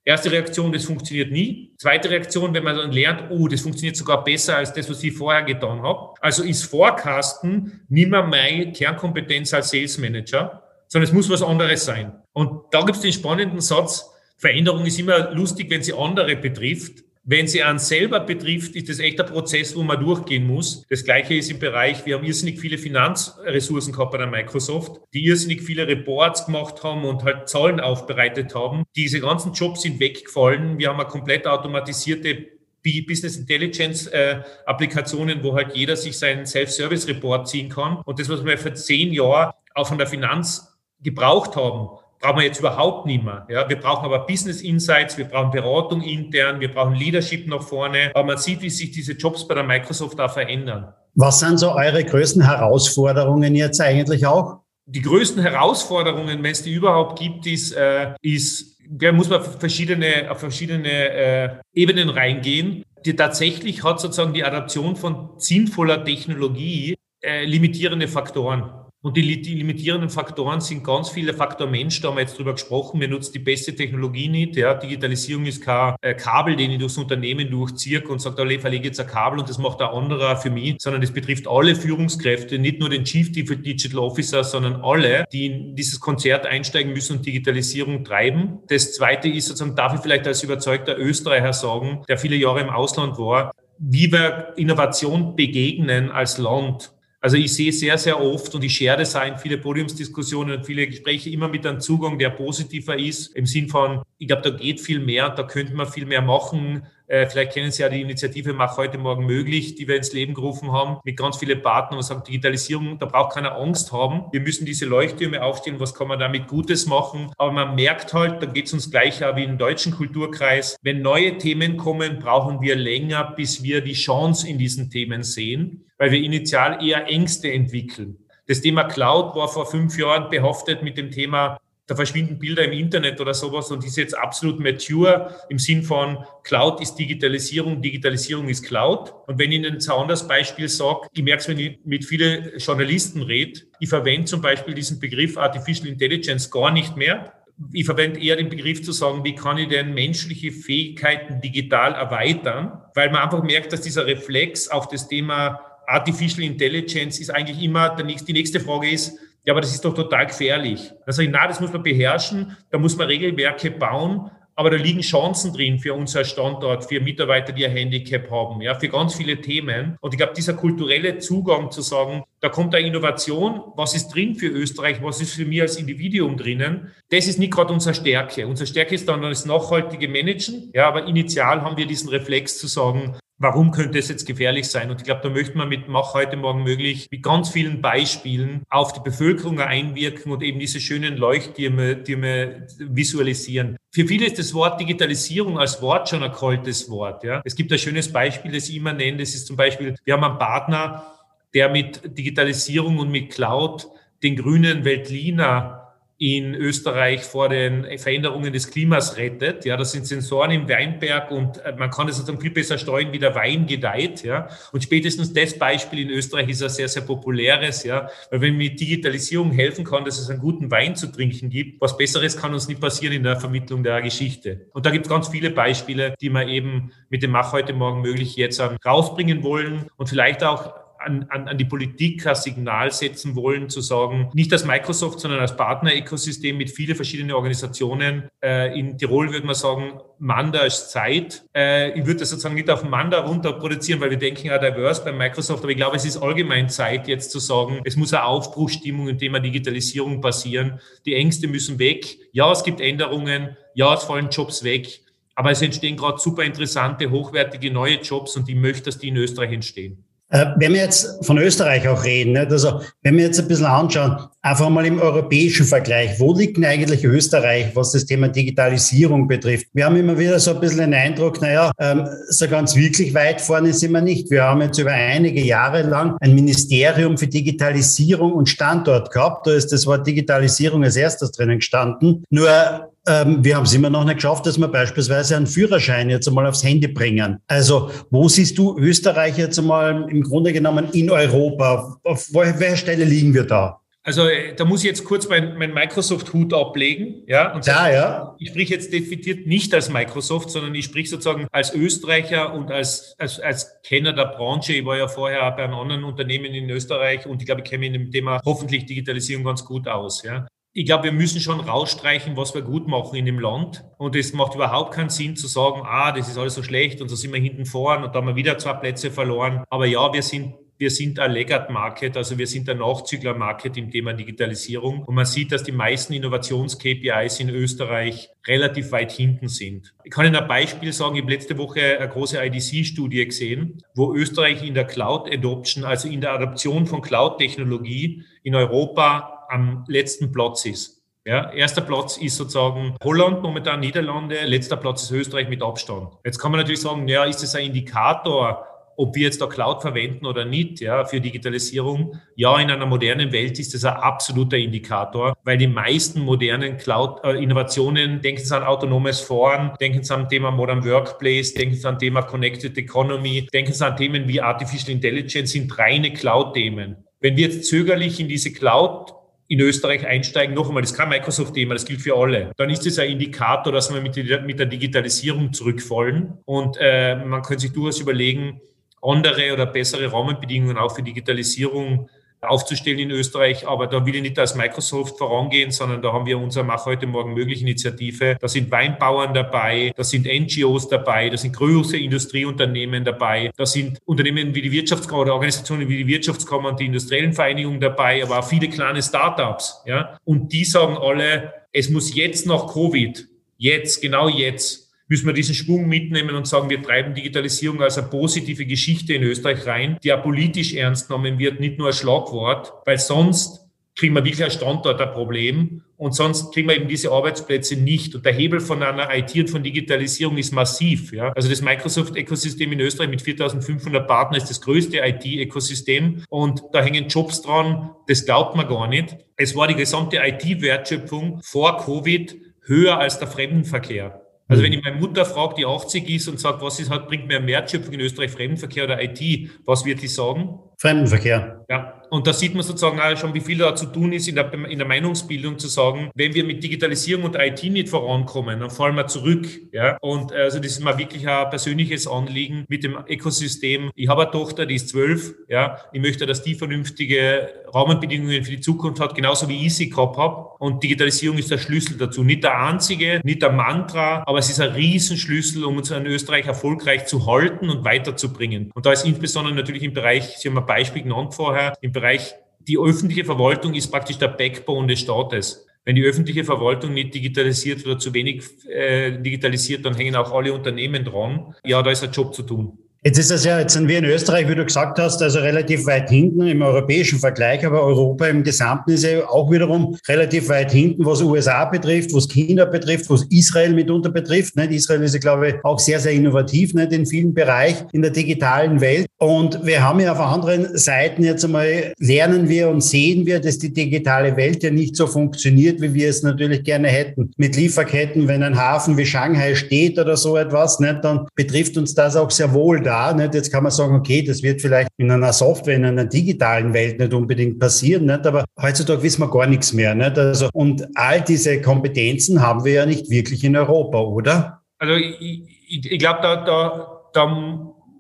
Erste Reaktion, das funktioniert nie. Zweite Reaktion, wenn man dann lernt, oh, das funktioniert sogar besser als das, was ich vorher getan habe. Also ist Forecasten nicht mehr meine Kernkompetenz als Sales Manager, sondern es muss was anderes sein. Und da gibt es den spannenden Satz, Veränderung ist immer lustig, wenn sie andere betrifft. Wenn sie einen selber betrifft, ist das echt ein Prozess, wo man durchgehen muss. Das Gleiche ist im Bereich, wir haben irrsinnig viele Finanzressourcen gehabt bei der Microsoft, die irrsinnig viele Reports gemacht haben und halt Zahlen aufbereitet haben. Diese ganzen Jobs sind weggefallen. Wir haben eine komplett automatisierte Business Intelligence äh, Applikationen, wo halt jeder sich seinen Self-Service Report ziehen kann. Und das, was wir vor zehn Jahren auch von der Finanz gebraucht haben, brauchen wir jetzt überhaupt nicht mehr. Ja, wir brauchen aber Business Insights, wir brauchen Beratung intern, wir brauchen Leadership nach vorne. Aber man sieht, wie sich diese Jobs bei der Microsoft da verändern. Was sind so eure größten Herausforderungen jetzt eigentlich auch? Die größten Herausforderungen, wenn es die überhaupt gibt, ist, äh, ist da muss man auf verschiedene, auf verschiedene äh, Ebenen reingehen. Die, tatsächlich hat sozusagen die Adaption von sinnvoller Technologie äh, limitierende Faktoren. Und die, limitierenden Faktoren sind ganz viele Faktor Mensch, da haben wir jetzt drüber gesprochen. Wir nutzen die beste Technologie nicht. Ja. Digitalisierung ist kein äh, Kabel, den ich durchs Unternehmen durchziehe und sage, da verlege jetzt ein Kabel und das macht ein anderer für mich, sondern das betrifft alle Führungskräfte, nicht nur den Chief Digital Officer, sondern alle, die in dieses Konzert einsteigen müssen und Digitalisierung treiben. Das zweite ist sozusagen, darf ich vielleicht als überzeugter Österreicher sagen, der viele Jahre im Ausland war, wie wir Innovation begegnen als Land also ich sehe sehr, sehr oft und ich share das auch in viele Podiumsdiskussionen und viele Gespräche immer mit einem Zugang, der positiver ist, im Sinn von, ich glaube, da geht viel mehr, da könnte man viel mehr machen. Äh, vielleicht kennen Sie ja die Initiative Mach heute Morgen möglich, die wir ins Leben gerufen haben, mit ganz vielen Partnern und sagen, Digitalisierung, da braucht keiner Angst haben. Wir müssen diese Leuchttürme aufstellen, was kann man damit Gutes machen? Aber man merkt halt, da geht es uns gleich wie im deutschen Kulturkreis, wenn neue Themen kommen, brauchen wir länger, bis wir die Chance in diesen Themen sehen, weil wir initial eher Ängste entwickeln. Das Thema Cloud war vor fünf Jahren behaftet mit dem Thema da verschwinden Bilder im Internet oder sowas und ist jetzt absolut mature im Sinn von Cloud ist Digitalisierung, Digitalisierung ist Cloud. Und wenn ich Ihnen ein anderes Beispiel sage, ich merke es, wenn ich mit vielen Journalisten rede, ich verwende zum Beispiel diesen Begriff Artificial Intelligence gar nicht mehr. Ich verwende eher den Begriff zu sagen, wie kann ich denn menschliche Fähigkeiten digital erweitern, weil man einfach merkt, dass dieser Reflex auf das Thema Artificial Intelligence ist eigentlich immer, die nächste Frage ist, ja, aber das ist doch total gefährlich. Da sage ich, na, das muss man beherrschen, da muss man Regelwerke bauen, aber da liegen Chancen drin für unser Standort, für Mitarbeiter, die ein Handicap haben, ja, für ganz viele Themen. Und ich glaube, dieser kulturelle Zugang zu sagen, da kommt eine Innovation, was ist drin für Österreich, was ist für mich als Individuum drinnen, das ist nicht gerade unsere Stärke. Unsere Stärke ist dann das nachhaltige Managen. Ja, aber initial haben wir diesen Reflex zu sagen, Warum könnte es jetzt gefährlich sein? Und ich glaube, da möchte man mit Mach heute Morgen möglich mit ganz vielen Beispielen auf die Bevölkerung einwirken und eben diese schönen Leuchttürme Türme visualisieren. Für viele ist das Wort Digitalisierung als Wort schon ein kaltes Wort. Ja. Es gibt ein schönes Beispiel, das ich immer nenne. Das ist zum Beispiel, wir haben einen Partner, der mit Digitalisierung und mit Cloud den grünen Weltliner in Österreich vor den Veränderungen des Klimas rettet. Ja, das sind Sensoren im Weinberg und äh, man kann es sozusagen viel besser steuern, wie der Wein gedeiht. Ja, und spätestens das Beispiel in Österreich ist ein sehr, sehr populäres. Ja, weil wenn mit Digitalisierung helfen kann, dass es einen guten Wein zu trinken gibt, was Besseres kann uns nicht passieren in der Vermittlung der Geschichte. Und da gibt es ganz viele Beispiele, die wir eben mit dem Mach heute Morgen möglich jetzt rausbringen wollen und vielleicht auch an, an, an die Politik ein Signal setzen wollen, zu sagen, nicht als Microsoft, sondern als Partner-Ökosystem mit vielen verschiedenen Organisationen. Äh, in Tirol würde man sagen, Manda ist Zeit. Äh, ich würde das sozusagen nicht auf Manda runter produzieren, weil wir denken ja diverse bei Microsoft, aber ich glaube, es ist allgemein Zeit, jetzt zu sagen, es muss eine Aufbruchstimmung im Thema Digitalisierung passieren. Die Ängste müssen weg. Ja, es gibt Änderungen. Ja, es fallen Jobs weg. Aber es entstehen gerade super interessante, hochwertige neue Jobs und ich möchte, dass die in Österreich entstehen. Äh, wenn wir jetzt von Österreich auch reden, also wenn wir jetzt ein bisschen anschauen, einfach mal im europäischen Vergleich, wo liegt denn eigentlich Österreich, was das Thema Digitalisierung betrifft? Wir haben immer wieder so ein bisschen den Eindruck, naja, ähm, so ganz wirklich weit vorne sind wir nicht. Wir haben jetzt über einige Jahre lang ein Ministerium für Digitalisierung und Standort gehabt. Da ist das Wort Digitalisierung als erstes drinnen gestanden. Nur ähm, wir haben es immer noch nicht geschafft, dass wir beispielsweise einen Führerschein jetzt einmal aufs Handy bringen. Also wo siehst du Österreich jetzt einmal im Grunde genommen in Europa? Auf welcher Stelle liegen wir da? Also äh, da muss ich jetzt kurz mein, mein Microsoft-Hut ablegen. Ja, und ja, ja. Ich spreche jetzt definiert nicht als Microsoft, sondern ich spreche sozusagen als Österreicher und als, als, als Kenner der Branche. Ich war ja vorher bei einem anderen Unternehmen in Österreich und ich glaube, ich kenne mich in dem Thema hoffentlich Digitalisierung ganz gut aus. Ja. Ich glaube, wir müssen schon rausstreichen, was wir gut machen in dem Land. Und es macht überhaupt keinen Sinn zu sagen, ah, das ist alles so schlecht und so sind wir hinten vorn und da haben wir wieder zwei Plätze verloren. Aber ja, wir sind wir sind ein Legat-Market, also wir sind ein Nachzügler-Market im Thema Digitalisierung. Und man sieht, dass die meisten Innovations-KPIs in Österreich relativ weit hinten sind. Ich kann Ihnen ein Beispiel sagen. Ich habe letzte Woche eine große IDC-Studie gesehen, wo Österreich in der Cloud-Adoption, also in der Adoption von Cloud-Technologie in Europa am letzten Platz ist. Ja, erster Platz ist sozusagen Holland, momentan Niederlande, letzter Platz ist Österreich mit Abstand. Jetzt kann man natürlich sagen, ja, ist das ein Indikator, ob wir jetzt da Cloud verwenden oder nicht, ja, für Digitalisierung. Ja, in einer modernen Welt ist das ein absoluter Indikator, weil die meisten modernen Cloud-Innovationen, denken Sie an autonomes Fahren, denken Sie an Thema Modern Workplace, denken Sie an Thema Connected Economy, denken Sie an Themen wie Artificial Intelligence, sind reine Cloud-Themen. Wenn wir jetzt zögerlich in diese Cloud in Österreich einsteigen, noch einmal, das ist kein Microsoft-Thema, das gilt für alle, dann ist es ein Indikator, dass wir mit, mit der Digitalisierung zurückfallen. Und äh, man könnte sich durchaus überlegen, andere oder bessere Rahmenbedingungen auch für Digitalisierung aufzustellen in Österreich. Aber da will ich nicht als Microsoft vorangehen, sondern da haben wir unsere Mach heute Morgen möglich Initiative. Da sind Weinbauern dabei, da sind NGOs dabei, da sind große Industrieunternehmen dabei, da sind Unternehmen wie die Wirtschaftskammer oder Organisationen wie die Wirtschaftskammer und die industriellen Vereinigungen dabei, aber auch viele kleine Startups. Ja? Und die sagen alle, es muss jetzt nach Covid, jetzt, genau jetzt, müssen wir diesen Schwung mitnehmen und sagen, wir treiben Digitalisierung als eine positive Geschichte in Österreich rein, die auch politisch ernst genommen wird, nicht nur als Schlagwort, weil sonst kriegen wir wirklich ein Standort ein Problem und sonst kriegen wir eben diese Arbeitsplätze nicht. Und der Hebel von einer IT und von Digitalisierung ist massiv. Ja? Also das Microsoft-Ökosystem in Österreich mit 4.500 Partnern ist das größte IT-Ökosystem und da hängen Jobs dran, das glaubt man gar nicht. Es war die gesamte IT-Wertschöpfung vor Covid höher als der Fremdenverkehr. Also wenn mhm. ich meine Mutter frage, die 80 ist und sagt, was ist halt, bringt mehr Wertschöpfung in Österreich, Fremdenverkehr oder IT, was wird die sagen? Fremdenverkehr. Ja, und da sieht man sozusagen auch schon, wie viel da zu tun ist in der, in der Meinungsbildung zu sagen, wenn wir mit Digitalisierung und IT nicht vorankommen, dann fallen wir zurück. Ja? Und also das ist mal wirklich ein persönliches Anliegen mit dem Ökosystem. Ich habe eine Tochter, die ist zwölf. Ja? Ich möchte, dass die vernünftige Rahmenbedingungen für die Zukunft hat, genauso wie ich sie gehabt habe. Und Digitalisierung ist der Schlüssel dazu. Nicht der einzige, nicht der Mantra, aber es ist ein Riesenschlüssel, um uns in Österreich erfolgreich zu halten und weiterzubringen. Und da ist insbesondere natürlich im Bereich, Sie haben ein Beispiel genannt vorher, im Bereich, die öffentliche Verwaltung ist praktisch der Backbone des Staates. Wenn die öffentliche Verwaltung nicht digitalisiert oder zu wenig äh, digitalisiert, dann hängen auch alle Unternehmen dran. Ja, da ist ein Job zu tun. Jetzt ist das ja, jetzt sind wir in Österreich, wie du gesagt hast, also relativ weit hinten im europäischen Vergleich, aber Europa im Gesamten ist ja auch wiederum relativ weit hinten, was USA betrifft, was China betrifft, was Israel mitunter betrifft. Nicht? Israel ist ja, glaube ich, auch sehr, sehr innovativ nicht? in vielen Bereichen in der digitalen Welt. Und wir haben ja auf anderen Seiten jetzt einmal, lernen wir und sehen wir, dass die digitale Welt ja nicht so funktioniert, wie wir es natürlich gerne hätten. Mit Lieferketten, wenn ein Hafen wie Shanghai steht oder so etwas, nicht? dann betrifft uns das auch sehr wohl da klar, nicht? Jetzt kann man sagen, okay, das wird vielleicht in einer Software, in einer digitalen Welt nicht unbedingt passieren, nicht? Aber heutzutage wissen wir gar nichts mehr, nicht? Also, und all diese Kompetenzen haben wir ja nicht wirklich in Europa, oder? Also, ich, ich, glaube, da, da, da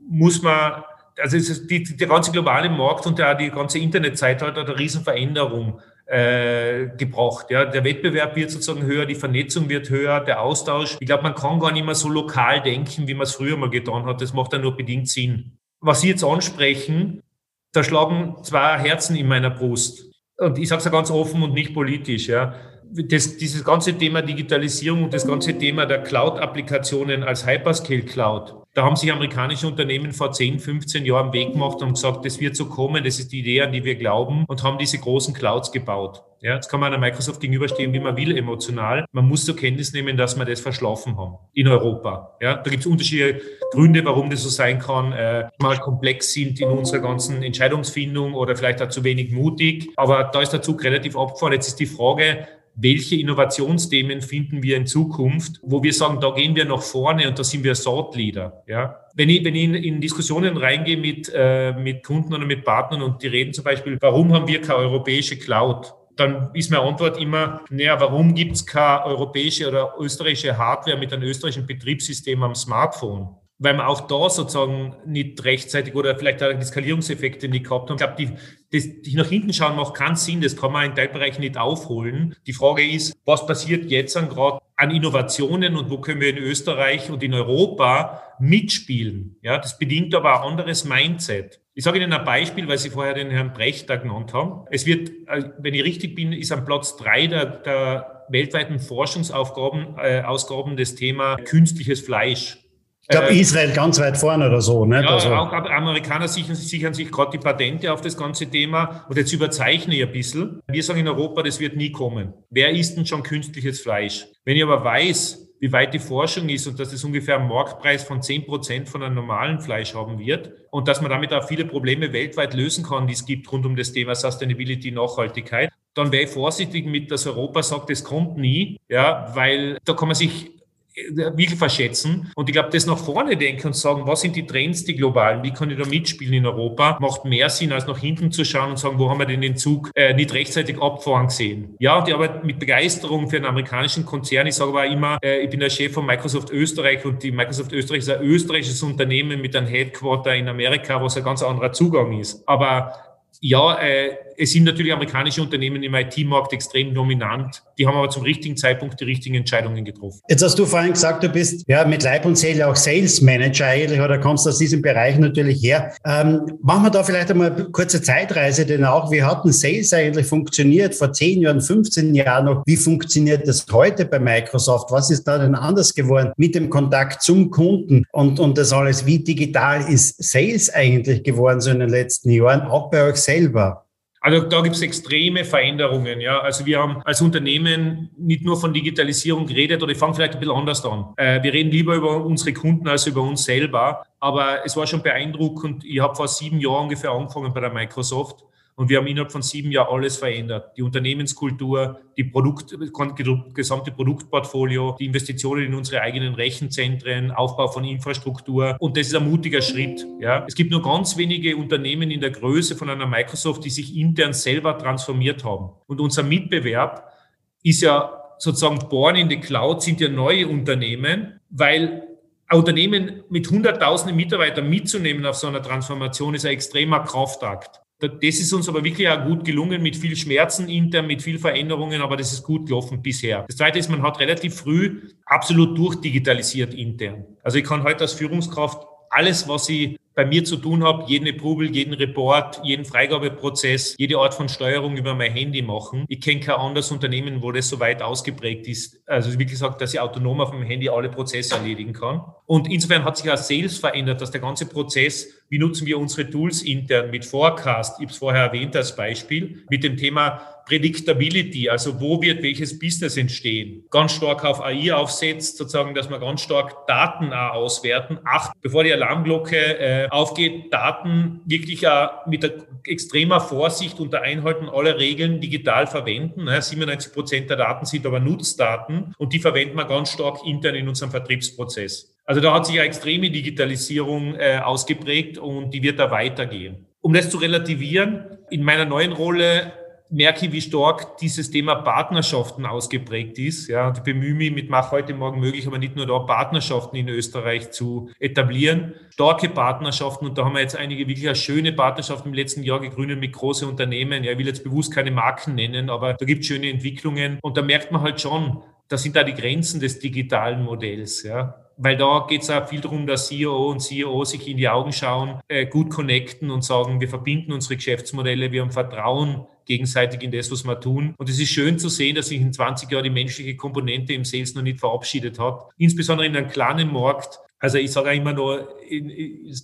muss man also die, der ganze globale Markt und der, die ganze Internetzeit hat eine Riesenveränderung äh, gebracht. Ja. Der Wettbewerb wird sozusagen höher, die Vernetzung wird höher, der Austausch. Ich glaube, man kann gar nicht mehr so lokal denken, wie man es früher mal getan hat. Das macht dann nur bedingt Sinn. Was Sie jetzt ansprechen, da schlagen zwei Herzen in meiner Brust. Und ich sage es ja ganz offen und nicht politisch. Ja. Das, dieses ganze Thema Digitalisierung und das ganze Thema der Cloud-Applikationen als Hyperscale Cloud, da haben sich amerikanische Unternehmen vor 10, 15 Jahren Weg gemacht und gesagt, das wird so kommen, das ist die Idee, an die wir glauben und haben diese großen Clouds gebaut. Ja, jetzt kann man einer Microsoft gegenüberstehen, wie man will, emotional. Man muss zur Kenntnis nehmen, dass wir das verschlafen haben in Europa. Ja, da gibt es unterschiedliche Gründe, warum das so sein kann. Äh, mal komplex sind in unserer ganzen Entscheidungsfindung oder vielleicht auch zu wenig mutig. Aber da ist der Zug relativ abgefahren. Jetzt ist die Frage, welche Innovationsthemen finden wir in Zukunft, wo wir sagen, da gehen wir nach vorne und da sind wir Thought Leader. Ja? Wenn ich, wenn ich in, in Diskussionen reingehe mit, äh, mit Kunden oder mit Partnern und die reden zum Beispiel, warum haben wir keine europäische Cloud? Dann ist meine Antwort immer, naja, warum gibt es keine europäische oder österreichische Hardware mit einem österreichischen Betriebssystem am Smartphone? Weil man auch da sozusagen nicht rechtzeitig oder vielleicht auch die Skalierungseffekte nicht gehabt haben. Ich glaube, die, das, die nach hinten schauen macht keinen Sinn, das kann man in Teilbereichen nicht aufholen. Die Frage ist, was passiert jetzt an gerade an Innovationen und wo können wir in Österreich und in Europa mitspielen? Ja, das bedingt aber ein anderes Mindset. Ich sage Ihnen ein Beispiel, weil Sie vorher den Herrn Brecht da genannt haben. Es wird, äh, wenn ich richtig bin, ist am Platz drei der, der weltweiten Forschungsaufgaben, äh, Ausgaben das Thema künstliches Fleisch. Ich glaube, äh, Israel ganz weit vorne oder so. Ne? Ja, also. auch Amerikaner sichern, sichern sich gerade die Patente auf das ganze Thema. Und jetzt überzeichne ich ein bisschen. Wir sagen in Europa, das wird nie kommen. Wer isst denn schon künstliches Fleisch? Wenn ich aber weiß, wie weit die Forschung ist und dass es ungefähr einen Marktpreis von zehn Prozent von einem normalen Fleisch haben wird und dass man damit auch viele Probleme weltweit lösen kann, die es gibt rund um das Thema Sustainability, Nachhaltigkeit, dann wäre ich vorsichtig mit, dass Europa sagt, das kommt nie, ja, weil da kann man sich wirklich verschätzen. Und ich glaube, das nach vorne denken und sagen, was sind die Trends, die globalen, wie kann ich da mitspielen in Europa, macht mehr Sinn, als nach hinten zu schauen und sagen, wo haben wir denn den Zug äh, nicht rechtzeitig abfahren gesehen. Ja, und ich arbeite mit Begeisterung für einen amerikanischen Konzern. Ich sage aber immer, äh, ich bin der Chef von Microsoft Österreich und die Microsoft Österreich ist ein österreichisches Unternehmen mit einem Headquarter in Amerika, was ein ganz anderer Zugang ist. Aber ja, äh, es sind natürlich amerikanische Unternehmen im IT-Markt extrem dominant. Die haben aber zum richtigen Zeitpunkt die richtigen Entscheidungen getroffen. Jetzt hast du vorhin gesagt, du bist ja mit Leib und Seele auch Sales Manager eigentlich oder kommst aus diesem Bereich natürlich her. Ähm, machen wir da vielleicht einmal eine kurze Zeitreise, denn auch wie hat ein Sales eigentlich funktioniert vor 10 Jahren, 15 Jahren noch? Wie funktioniert das heute bei Microsoft? Was ist da denn anders geworden mit dem Kontakt zum Kunden und, und das alles? Wie digital ist Sales eigentlich geworden so in den letzten Jahren, auch bei euch selber? Also da gibt es extreme Veränderungen. Ja. Also wir haben als Unternehmen nicht nur von Digitalisierung geredet, oder ich fange vielleicht ein bisschen anders an. Äh, wir reden lieber über unsere Kunden als über uns selber. Aber es war schon beeindruckend. Ich habe vor sieben Jahren ungefähr angefangen bei der Microsoft. Und wir haben innerhalb von sieben Jahren alles verändert. Die Unternehmenskultur, die Produkt, gesamte Produktportfolio, die Investitionen in unsere eigenen Rechenzentren, Aufbau von Infrastruktur. Und das ist ein mutiger Schritt. Ja. Es gibt nur ganz wenige Unternehmen in der Größe von einer Microsoft, die sich intern selber transformiert haben. Und unser Mitbewerb ist ja sozusagen born in the cloud, sind ja neue Unternehmen, weil Unternehmen mit hunderttausenden Mitarbeitern mitzunehmen auf so einer Transformation ist ein extremer Kraftakt. Das ist uns aber wirklich auch gut gelungen, mit viel Schmerzen intern, mit viel Veränderungen, aber das ist gut gelaufen bisher. Das Zweite ist, man hat relativ früh absolut durchdigitalisiert intern. Also ich kann heute als Führungskraft alles, was ich bei mir zu tun habe, jeden Approval, jeden Report, jeden Freigabeprozess, jede Art von Steuerung über mein Handy machen. Ich kenne kein anderes Unternehmen, wo das so weit ausgeprägt ist. Also wie gesagt, dass ich autonom auf dem Handy alle Prozesse erledigen kann. Und insofern hat sich auch Sales verändert, dass der ganze Prozess, wie nutzen wir unsere Tools intern mit Forecast, ich habe es vorher erwähnt als Beispiel, mit dem Thema Predictability, also wo wird welches Business entstehen, ganz stark auf AI aufsetzt, sozusagen, dass wir ganz stark Daten auch auswerten. Acht, bevor die Alarmglocke äh, aufgeht, Daten wirklich auch mit extremer Vorsicht unter Einhalten aller Regeln digital verwenden. 97 Prozent der Daten sind aber Nutzdaten und die verwenden wir ganz stark intern in unserem Vertriebsprozess. Also da hat sich eine extreme Digitalisierung äh, ausgeprägt und die wird da weitergehen. Um das zu relativieren, in meiner neuen Rolle merke ich, wie stark dieses Thema Partnerschaften ausgeprägt ist. Ja, ich bemühe mich mit Mach heute Morgen möglich, aber nicht nur da, Partnerschaften in Österreich zu etablieren. Starke Partnerschaften und da haben wir jetzt einige wirklich schöne Partnerschaften im letzten Jahr gegründet mit großen Unternehmen. Ja, ich will jetzt bewusst keine Marken nennen, aber da gibt es schöne Entwicklungen und da merkt man halt schon, da sind da die Grenzen des digitalen Modells. Ja weil da geht es auch viel darum, dass CEO und CEO sich in die Augen schauen, äh, gut connecten und sagen, wir verbinden unsere Geschäftsmodelle, wir haben Vertrauen gegenseitig in das, was wir tun. Und es ist schön zu sehen, dass sich in 20 Jahren die menschliche Komponente im Sales noch nicht verabschiedet hat. Insbesondere in einem kleinen Markt also ich sage immer nur,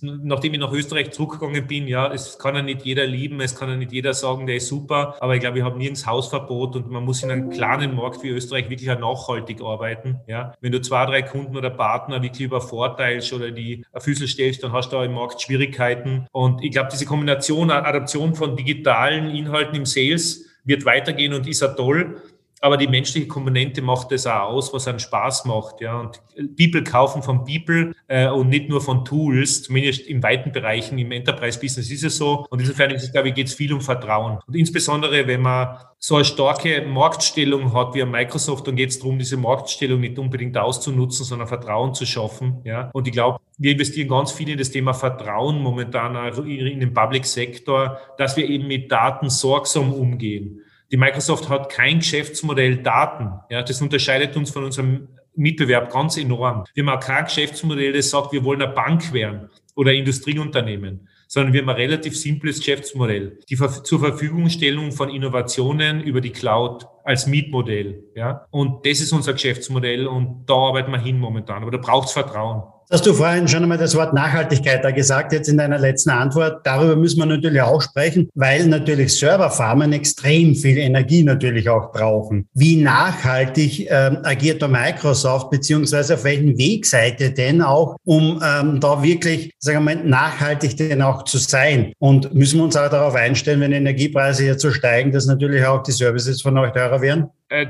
nachdem ich nach Österreich zurückgegangen bin, ja, es kann ja nicht jeder lieben, es kann ja nicht jeder sagen, der ist super, aber ich glaube, wir haben nirgends Hausverbot und man muss in einem kleinen Markt wie Österreich wirklich auch nachhaltig arbeiten. Ja. Wenn du zwei, drei Kunden oder Partner wirklich übervorteilst oder die Füße stellst, dann hast du auch im Markt Schwierigkeiten. Und ich glaube, diese Kombination, Adaption von digitalen Inhalten im Sales wird weitergehen und ist ja toll aber die menschliche Komponente macht das auch aus, was einen Spaß macht. Ja. Und People kaufen von People äh, und nicht nur von Tools, zumindest in weiten Bereichen, im Enterprise-Business ist es so. Und insofern ist es, glaube ich, geht es viel um Vertrauen. Und insbesondere, wenn man so eine starke Marktstellung hat wie Microsoft, dann geht es darum, diese Marktstellung nicht unbedingt auszunutzen, sondern Vertrauen zu schaffen. Ja. Und ich glaube, Wir investieren ganz viel in das Thema Vertrauen momentan also in den Public Sektor, dass wir eben mit Daten sorgsam umgehen. Die Microsoft hat kein Geschäftsmodell Daten. Ja, das unterscheidet uns von unserem Mitbewerb ganz enorm. Wir haben auch kein Geschäftsmodell, das sagt, wir wollen eine Bank werden oder Industrieunternehmen, sondern wir haben ein relativ simples Geschäftsmodell. Die zur Verfügungstellung von Innovationen über die Cloud als Mietmodell. Ja? Und das ist unser Geschäftsmodell und da arbeiten wir hin momentan. Aber da braucht es Vertrauen. Hast du vorhin schon einmal das Wort Nachhaltigkeit da gesagt, jetzt in deiner letzten Antwort. Darüber müssen wir natürlich auch sprechen, weil natürlich Serverfarmen extrem viel Energie natürlich auch brauchen. Wie nachhaltig ähm, agiert da Microsoft, beziehungsweise auf welchen Weg seid ihr denn auch, um ähm, da wirklich, sagen wir mal, nachhaltig denn auch zu sein? Und müssen wir uns auch darauf einstellen, wenn Energiepreise jetzt so steigen, dass natürlich auch die Services von euch teurer werden? Äh,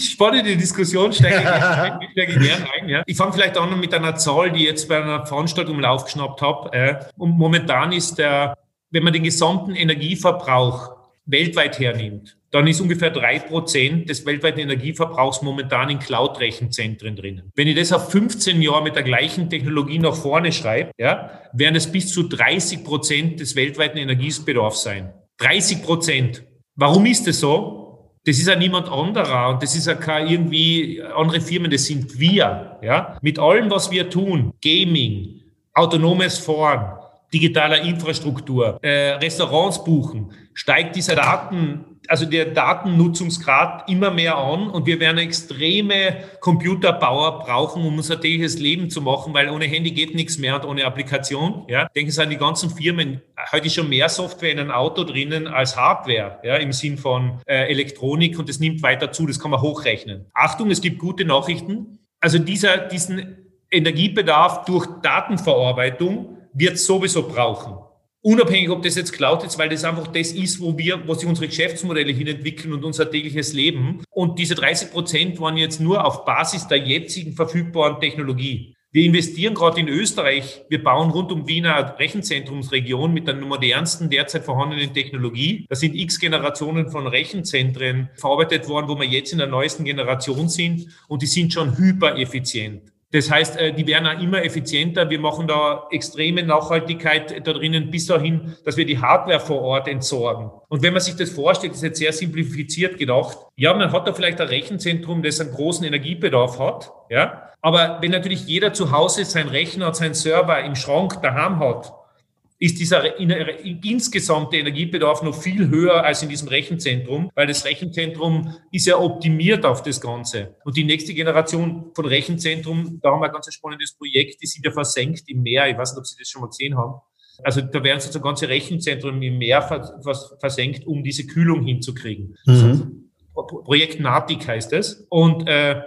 spannende Diskussion, steige ich, steige gerne ein. Ja. Ich fange vielleicht auch noch mit einer Zahl, die ich jetzt bei einer Veranstaltung mal aufgeschnappt habe. Äh, und momentan ist der, wenn man den gesamten Energieverbrauch weltweit hernimmt, dann ist ungefähr drei Prozent des weltweiten Energieverbrauchs momentan in Cloud-Rechenzentren drinnen. Wenn ich das auf 15 Jahre mit der gleichen Technologie nach vorne schreibe, ja, werden es bis zu 30 Prozent des weltweiten Energiebedarfs sein. 30 Prozent. Warum ist das so? Das ist ja niemand anderer und das ist ja kein irgendwie andere Firmen, das sind wir. Ja? Mit allem, was wir tun, Gaming, autonomes Fahren, digitaler Infrastruktur, äh, Restaurants buchen, steigt dieser Daten also der Datennutzungsgrad immer mehr an und wir werden extreme Computerbauer brauchen, um unser tägliches Leben zu machen, weil ohne Handy geht nichts mehr und ohne Applikation. Ja, denken Sie an die ganzen Firmen. Heute ist schon mehr Software in einem Auto drinnen als Hardware, ja, im Sinn von äh, Elektronik und es nimmt weiter zu. Das kann man hochrechnen. Achtung, es gibt gute Nachrichten. Also dieser, diesen Energiebedarf durch Datenverarbeitung wird sowieso brauchen. Unabhängig, ob das jetzt Cloud ist, weil das einfach das ist, wo wir, wo sich unsere Geschäftsmodelle hin entwickeln und unser tägliches Leben. Und diese 30 Prozent waren jetzt nur auf Basis der jetzigen verfügbaren Technologie. Wir investieren gerade in Österreich. Wir bauen rund um Wiener Rechenzentrumsregion mit der modernsten derzeit vorhandenen Technologie. Da sind x Generationen von Rechenzentren verarbeitet worden, wo wir jetzt in der neuesten Generation sind und die sind schon hypereffizient. Das heißt, äh, die werden auch immer effizienter. Wir machen da extreme Nachhaltigkeit da drinnen bis dahin, dass wir die Hardware vor Ort entsorgen. Und wenn man sich das vorstellt, ist jetzt sehr simplifiziert gedacht. Ja, man hat da vielleicht ein Rechenzentrum, das einen großen Energiebedarf hat. Ja. Aber wenn natürlich jeder zu Hause sein Rechner, sein Server im Schrank daheim hat, ist dieser insgesamte Energiebedarf noch viel höher als in diesem Rechenzentrum, weil das Rechenzentrum ist ja optimiert auf das Ganze. Und die nächste Generation von Rechenzentrum, da haben wir ein ganz spannendes Projekt, die sind ja versenkt im Meer. Ich weiß nicht, ob Sie das schon mal gesehen haben. Also da werden sozusagen ganze Rechenzentren im Meer versenkt, um diese Kühlung hinzukriegen. Mhm. Projekt Natic heißt es. Und äh,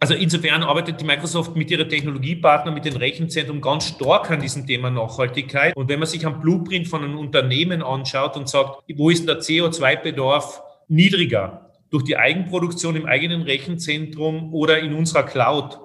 also insofern arbeitet die Microsoft mit ihrer Technologiepartner, mit den Rechenzentren ganz stark an diesem Thema Nachhaltigkeit. Und wenn man sich am Blueprint von einem Unternehmen anschaut und sagt, wo ist der CO2-Bedarf niedriger? Durch die Eigenproduktion im eigenen Rechenzentrum oder in unserer Cloud?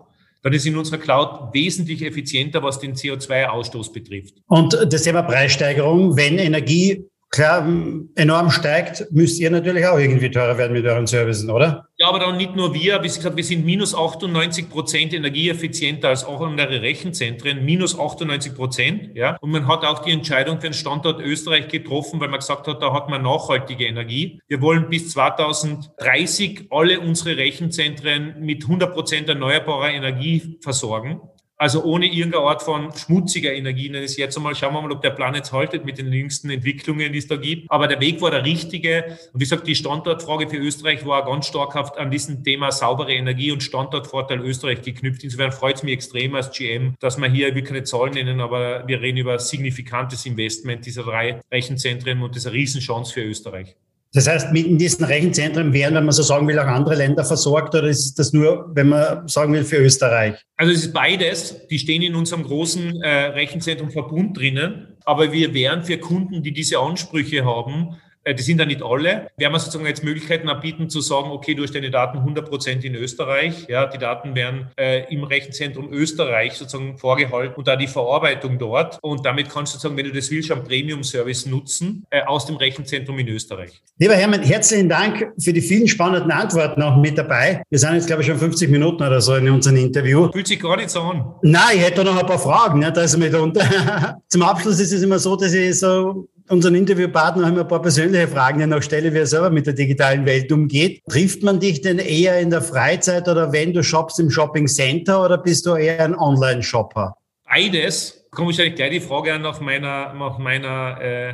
dann ist in unserer Cloud wesentlich effizienter, was den CO2-Ausstoß betrifft. Und das Thema Preissteigerung, wenn Energie klar enorm steigt, müsst ihr natürlich auch irgendwie teurer werden mit euren Services, oder? Ja, aber dann nicht nur wir. Wie gesagt, wir sind minus 98 Prozent energieeffizienter als auch andere Rechenzentren. Minus 98 Prozent. Ja. Und man hat auch die Entscheidung für den Standort Österreich getroffen, weil man gesagt hat, da hat man nachhaltige Energie. Wir wollen bis 2030 alle unsere Rechenzentren mit 100 Prozent erneuerbarer Energie versorgen. Also ohne irgendeine Art von schmutziger Energie. Das ist jetzt einmal, schauen wir mal, ob der Plan jetzt haltet mit den jüngsten Entwicklungen, die es da gibt. Aber der Weg war der richtige. Und wie gesagt, die Standortfrage für Österreich war ganz starkhaft an diesem Thema saubere Energie und Standortvorteil Österreich geknüpft. Insofern freut es mich extrem als GM, dass wir hier, wir keine Zahlen nennen, aber wir reden über signifikantes Investment dieser drei Rechenzentren und das ist eine Riesenchance für Österreich. Das heißt, mit in diesen Rechenzentren werden, wenn man so sagen will, auch andere Länder versorgt oder ist das nur, wenn man sagen will, für Österreich? Also es ist beides. Die stehen in unserem großen äh, Rechenzentrum Verbund drinnen. Aber wir werden für Kunden, die diese Ansprüche haben, die sind da nicht alle. Werden wir sozusagen jetzt Möglichkeiten anbieten zu sagen, okay, du hast deine Daten 100 Prozent in Österreich. Ja, die Daten werden äh, im Rechenzentrum Österreich sozusagen vorgehalten und da die Verarbeitung dort. Und damit kannst du sozusagen, wenn du das willst, einen Premium-Service nutzen äh, aus dem Rechenzentrum in Österreich. Lieber Hermann, herzlichen Dank für die vielen spannenden Antworten auch mit dabei. Wir sind jetzt, glaube ich, schon 50 Minuten oder so in unserem Interview. Fühlt sich gar nicht so an. Nein, ich hätte noch ein paar Fragen. Ne? Da ist mitunter. [laughs] Zum Abschluss ist es immer so, dass ich so unseren Interviewpartner haben ein paar persönliche Fragen die noch stelle, wie er selber mit der digitalen Welt umgeht. Trifft man dich denn eher in der Freizeit oder wenn du shoppst im Shopping Center oder bist du eher ein Online-Shopper? Beides. Kommt wahrscheinlich gleich die Frage an nach meiner, nach meiner äh,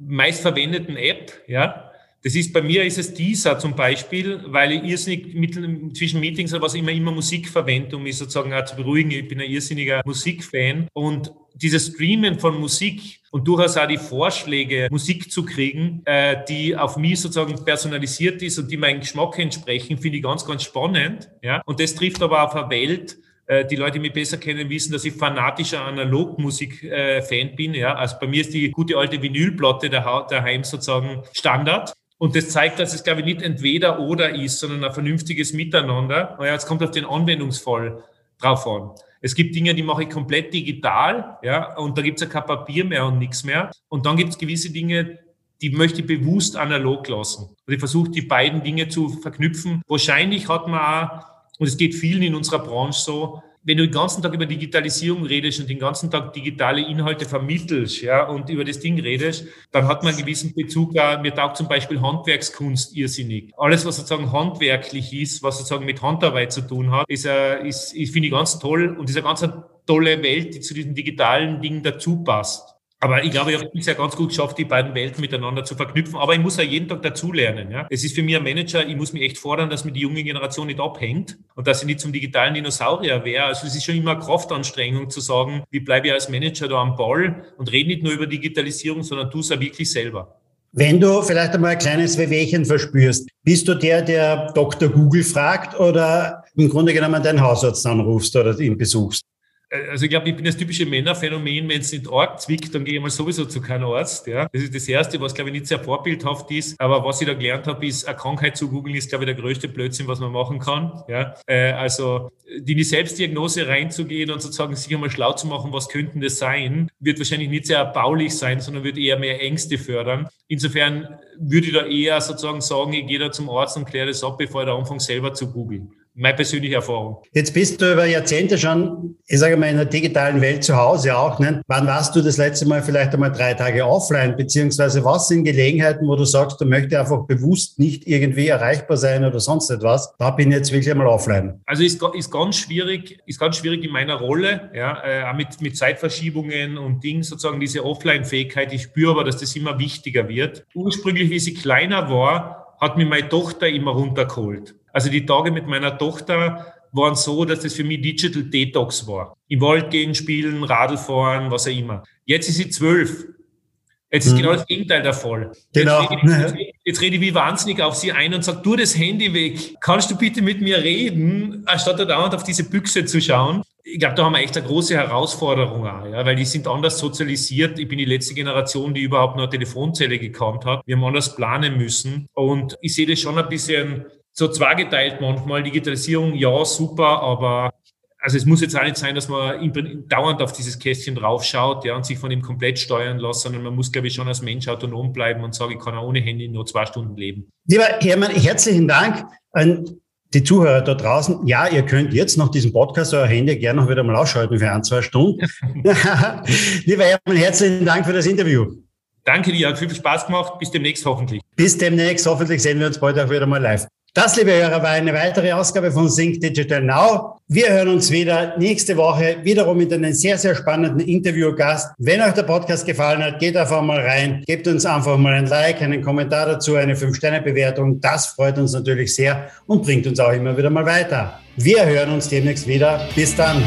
meistverwendeten App. Ja, das ist bei mir ist es dieser zum Beispiel, weil ich irrsinnig mit, zwischen Meetings oder was immer immer Musik verwende, um mich sozusagen auch zu beruhigen. Ich bin ein irrsinniger Musikfan und dieses Streamen von Musik und durchaus auch die Vorschläge, Musik zu kriegen, äh, die auf mich sozusagen personalisiert ist und die meinem Geschmack entsprechen, finde ich ganz, ganz spannend. Ja? Und das trifft aber auf eine Welt, äh, die Leute, die mich besser kennen, wissen, dass ich fanatischer Analogmusik-Fan äh, bin. Ja, also bei mir ist die gute alte Vinylplatte daheim sozusagen Standard. Und das zeigt, dass es, glaube ich, nicht entweder oder ist, sondern ein vernünftiges Miteinander. Naja, jetzt kommt auf den Anwendungsfall drauf an. Es gibt Dinge, die mache ich komplett digital, ja, und da gibt es ja kein Papier mehr und nichts mehr. Und dann gibt es gewisse Dinge, die möchte ich bewusst analog lassen. Und ich versuche, die beiden Dinge zu verknüpfen. Wahrscheinlich hat man auch, und es geht vielen in unserer Branche so, wenn du den ganzen Tag über Digitalisierung redest und den ganzen Tag digitale Inhalte vermittelst, ja, und über das Ding redest, dann hat man einen gewissen Bezug, auch, mir taugt zum Beispiel Handwerkskunst irrsinnig. Alles, was sozusagen handwerklich ist, was sozusagen mit Handarbeit zu tun hat, ist, äh, ist, ist finde ich ganz toll und ist eine ganz tolle Welt, die zu diesen digitalen Dingen dazu passt. Aber ich glaube, ich habe es bisher ganz gut geschafft, die beiden Welten miteinander zu verknüpfen. Aber ich muss ja jeden Tag dazulernen. Ja? Es ist für mich ein Manager, ich muss mich echt fordern, dass mir die junge Generation nicht abhängt und dass ich nicht zum digitalen Dinosaurier wäre. Also es ist schon immer Kraftanstrengung zu sagen, wie bleibe ich als Manager da am Ball und rede nicht nur über Digitalisierung, sondern tu es auch wirklich selber. Wenn du vielleicht einmal ein kleines Wehwehchen verspürst, bist du der, der Dr. Google fragt oder im Grunde genommen deinen Hausarzt anrufst oder ihn besuchst? Äh, also ich glaube, ich bin das typische Männerphänomen, wenn es nicht arg zwickt, dann gehe ich mal sowieso zu keinem Arzt. Ja. Das ist das Erste, was, glaube ich, nicht sehr vorbildhaft ist. Aber was ich da gelernt habe, ist, eine Krankheit zu googeln, ist, glaube ich, der größte Blödsinn, was man machen kann. Ja. Äh, also in die Selbstdiagnose reinzugehen und sozusagen sich einmal schlau zu machen, was könnten das sein, wird wahrscheinlich nicht sehr erbaulich sein, sondern wird eher mehr Ängste fördern. Insofern würde ich da eher sozusagen sagen, ich gehe da zum Arzt und kläre das ab, bevor ich da anfange, selber zu googeln meine persönliche Erfahrung. Jetzt bist du über Jahrzehnte schon, ich sage mal, in der digitalen Welt zu Hause auch. Ne? Wann warst du das letzte Mal vielleicht einmal drei Tage offline? Beziehungsweise was sind Gelegenheiten, wo du sagst, du möchtest einfach bewusst nicht irgendwie erreichbar sein oder sonst etwas? Da bin ich jetzt wirklich einmal offline. Also ist, ist ganz schwierig, ist ganz schwierig in meiner Rolle, ja, äh, mit, mit Zeitverschiebungen und Dingen sozusagen diese Offline-Fähigkeit. Ich spüre aber, dass das immer wichtiger wird. Ursprünglich, wie sie kleiner war, hat mir meine Tochter immer runtergeholt. Also die Tage mit meiner Tochter waren so, dass das für mich Digital Detox war. Im Wald gehen, spielen, Radl fahren, was auch immer. Jetzt ist sie zwölf. Jetzt ist mhm. genau das Gegenteil der Fall. Genau. Jetzt rede, ich, jetzt rede ich wie wahnsinnig auf sie ein und sage, du das Handy weg. Kannst du bitte mit mir reden, anstatt da dauernd auf diese Büchse zu schauen? Ich glaube, da haben wir echt eine große Herausforderung auch, ja, weil die sind anders sozialisiert. Ich bin die letzte Generation, die überhaupt noch eine Telefonzelle gekannt hat. Wir haben anders planen müssen. Und ich sehe das schon ein bisschen so zweigeteilt manchmal. Digitalisierung, ja, super, aber also es muss jetzt auch nicht sein, dass man dauernd auf dieses Kästchen draufschaut ja, und sich von ihm komplett steuern lässt, sondern man muss, glaube ich, schon als Mensch autonom bleiben und sagen, ich kann auch ohne Handy nur zwei Stunden leben. Lieber Hermann, herzlichen Dank an die Zuhörer da draußen. Ja, ihr könnt jetzt noch diesen Podcast euer Handy gerne noch wieder mal ausschalten für ein, zwei Stunden. [laughs] [laughs] Lieber Hermann, herzlichen Dank für das Interview. Danke dir, hat viel Spaß gemacht. Bis demnächst hoffentlich. Bis demnächst. Hoffentlich sehen wir uns bald auch wieder mal live. Das, liebe Hörer, war eine weitere Ausgabe von Sync Digital Now. Wir hören uns wieder nächste Woche, wiederum mit einem sehr, sehr spannenden Interviewgast. Wenn euch der Podcast gefallen hat, geht einfach mal rein, gebt uns einfach mal ein Like, einen Kommentar dazu, eine 5-Sterne-Bewertung. Das freut uns natürlich sehr und bringt uns auch immer wieder mal weiter. Wir hören uns demnächst wieder. Bis dann.